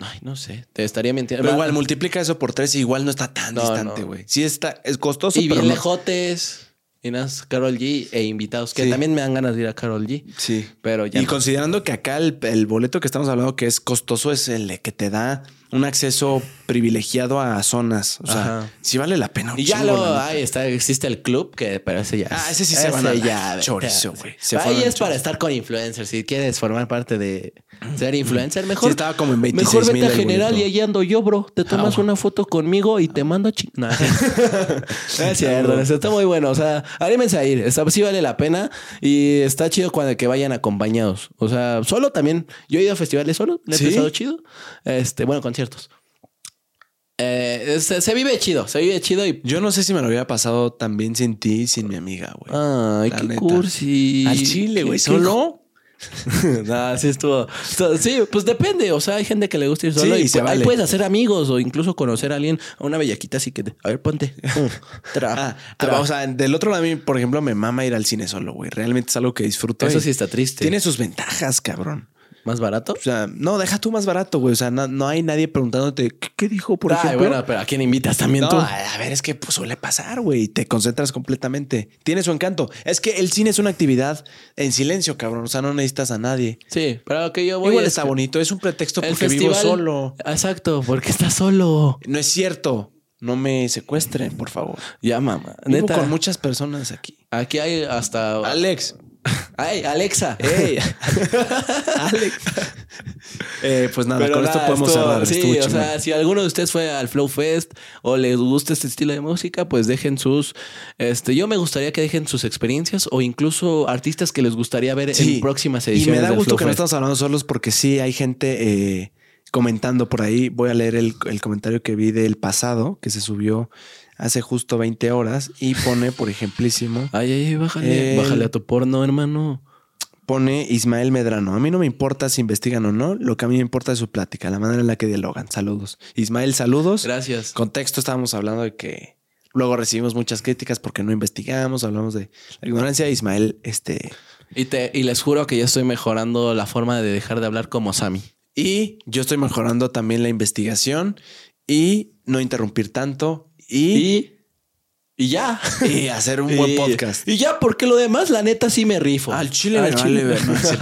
Ay, no sé. Te estaría mintiendo. Pero igual, multiplica eso por tres y igual no está tan No, distante, no. güey. Sí está, es costoso, Y pero bien lejotes. Y nada, más Carol G e invitados. Que Sí. también me dan ganas de ir a Carol G. Sí. Pero ya. y no. considerando que acá el, el boleto que estamos hablando que es costoso es el que te da un acceso privilegiado a zonas. O sea, Ajá. sí vale la pena. un Y ya chingo, lo ahí está, existe el club, que pero ese ya. Ah, es- ese sí se van a ya, chorizo, güey. Ahí es para estar con influencers. Si quieres formar parte de ser influencer, mejor. Sí, estaba como en 26 Mejor vete a general y ahí ando yo, bro. Te tomas Ah, una foto conmigo y te mando a ching. No, es cierto, está muy bueno. O sea, anímense a ir. Está, sí vale la pena y está chido cuando que vayan acompañados. O sea, solo también. Yo he ido a festivales solo, le he ¿Sí? pasado chido. Este, bueno, conciertos. Eh, se, se vive chido, se vive chido y. Yo no sé si me lo hubiera pasado también sin ti y sin mi amiga, güey. Ay, La qué neta. cursi. Al chile, güey. ¿Solo? no, sí estuvo. Sí, pues depende. O sea, hay gente que le gusta ir solo Sí, y se pu- ahí vale. puedes hacer amigos o incluso conocer a alguien, a una bellaquita así que te- a ver, ponte. Tra, Ah, tra. o sea, del otro lado a mí, por ejemplo, me mama ir al cine solo, güey. Realmente es algo que disfruto. Eso y sí está triste. Tiene sus ventajas, cabrón. Más barato. O sea, no, deja tú más barato, güey. O sea, no, no hay nadie preguntándote qué, qué dijo, por Ay, ejemplo. bueno, pero ¿a quién invitas también No, tú? a ver, es que pues, suele pasar, güey. Te concentras completamente. Tiene su encanto. Es que el cine es una actividad en silencio, cabrón. O sea, no necesitas a nadie. Sí, pero lo que yo voy Igual es está que bonito. Es un pretexto porque vivo solo. Exacto, porque estás solo. No es cierto. No me secuestren, por favor. Ya, mamá. Vivo Neta. con muchas personas aquí. Aquí hay hasta. Alex. Ay, Alexa. Ey. Alex. Eh, pues nada, Pero con esto podemos estuvo- cerrar. Sí, o sea, si alguno de ustedes fue al Flow Fest o les gusta este estilo de música, pues dejen sus. Este, yo me gustaría que dejen sus experiencias o incluso artistas que les gustaría ver Sí. en próximas Y ediciones. me da gusto Flow que no estamos hablando solos porque sí hay gente eh, comentando por ahí. Voy a leer el, el comentario que vi del pasado, que se subió hace justo 20 horas y pone, por ejemplísimo, Ay, ay, bájale, El- bájale a tu porno, hermano. pone Ismael Medrano. A mí no me importa si investigan o no, lo que a mí me importa es su plática, la manera en la que dialogan. Saludos. Ismael, saludos. Gracias. Contexto, estábamos hablando de que luego recibimos muchas críticas porque no investigamos, hablamos de la ignorancia. Ismael, este... Y, te, y les juro que ya estoy mejorando la forma de dejar de hablar como Sammy. Y yo estoy mejorando también la investigación y no interrumpir tanto y, Y. Y ya. y hacer un buen Y- podcast. Y ya, porque lo demás, la neta, sí me rifo. Al chile Al vale chile.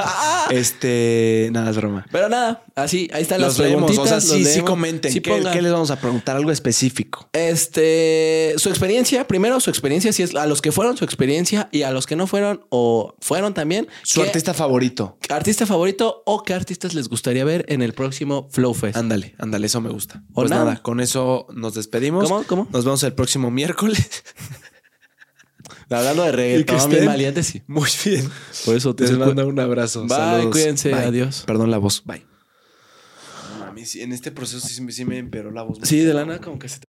Este, nada, es broma. Pero nada, así, ahí están Los las leemos, preguntitas. o sea, sí, comenten. Sí ¿Qué, qué les vamos a preguntar? Algo específico. Este, su experiencia, primero su experiencia, si es a los que fueron su experiencia y a los que no fueron o fueron también. Su ¿qué artista favorito. artista favorito o qué artistas les gustaría ver en el próximo Flow Fest. Ándale, ándale, eso me gusta. O Pues nada. nada, con eso nos despedimos. ¿Cómo? ¿Cómo? Nos vemos el próximo miércoles. Hablando de reggaetón, bien sí. Muy bien. Por eso te Les mando un abrazo. Bye, Saludos. cuídense, Bye. adiós. Perdón la voz. Bye. Mames, en este proceso sí, me- sí me empeoró la voz. Sí, de la nada como que se te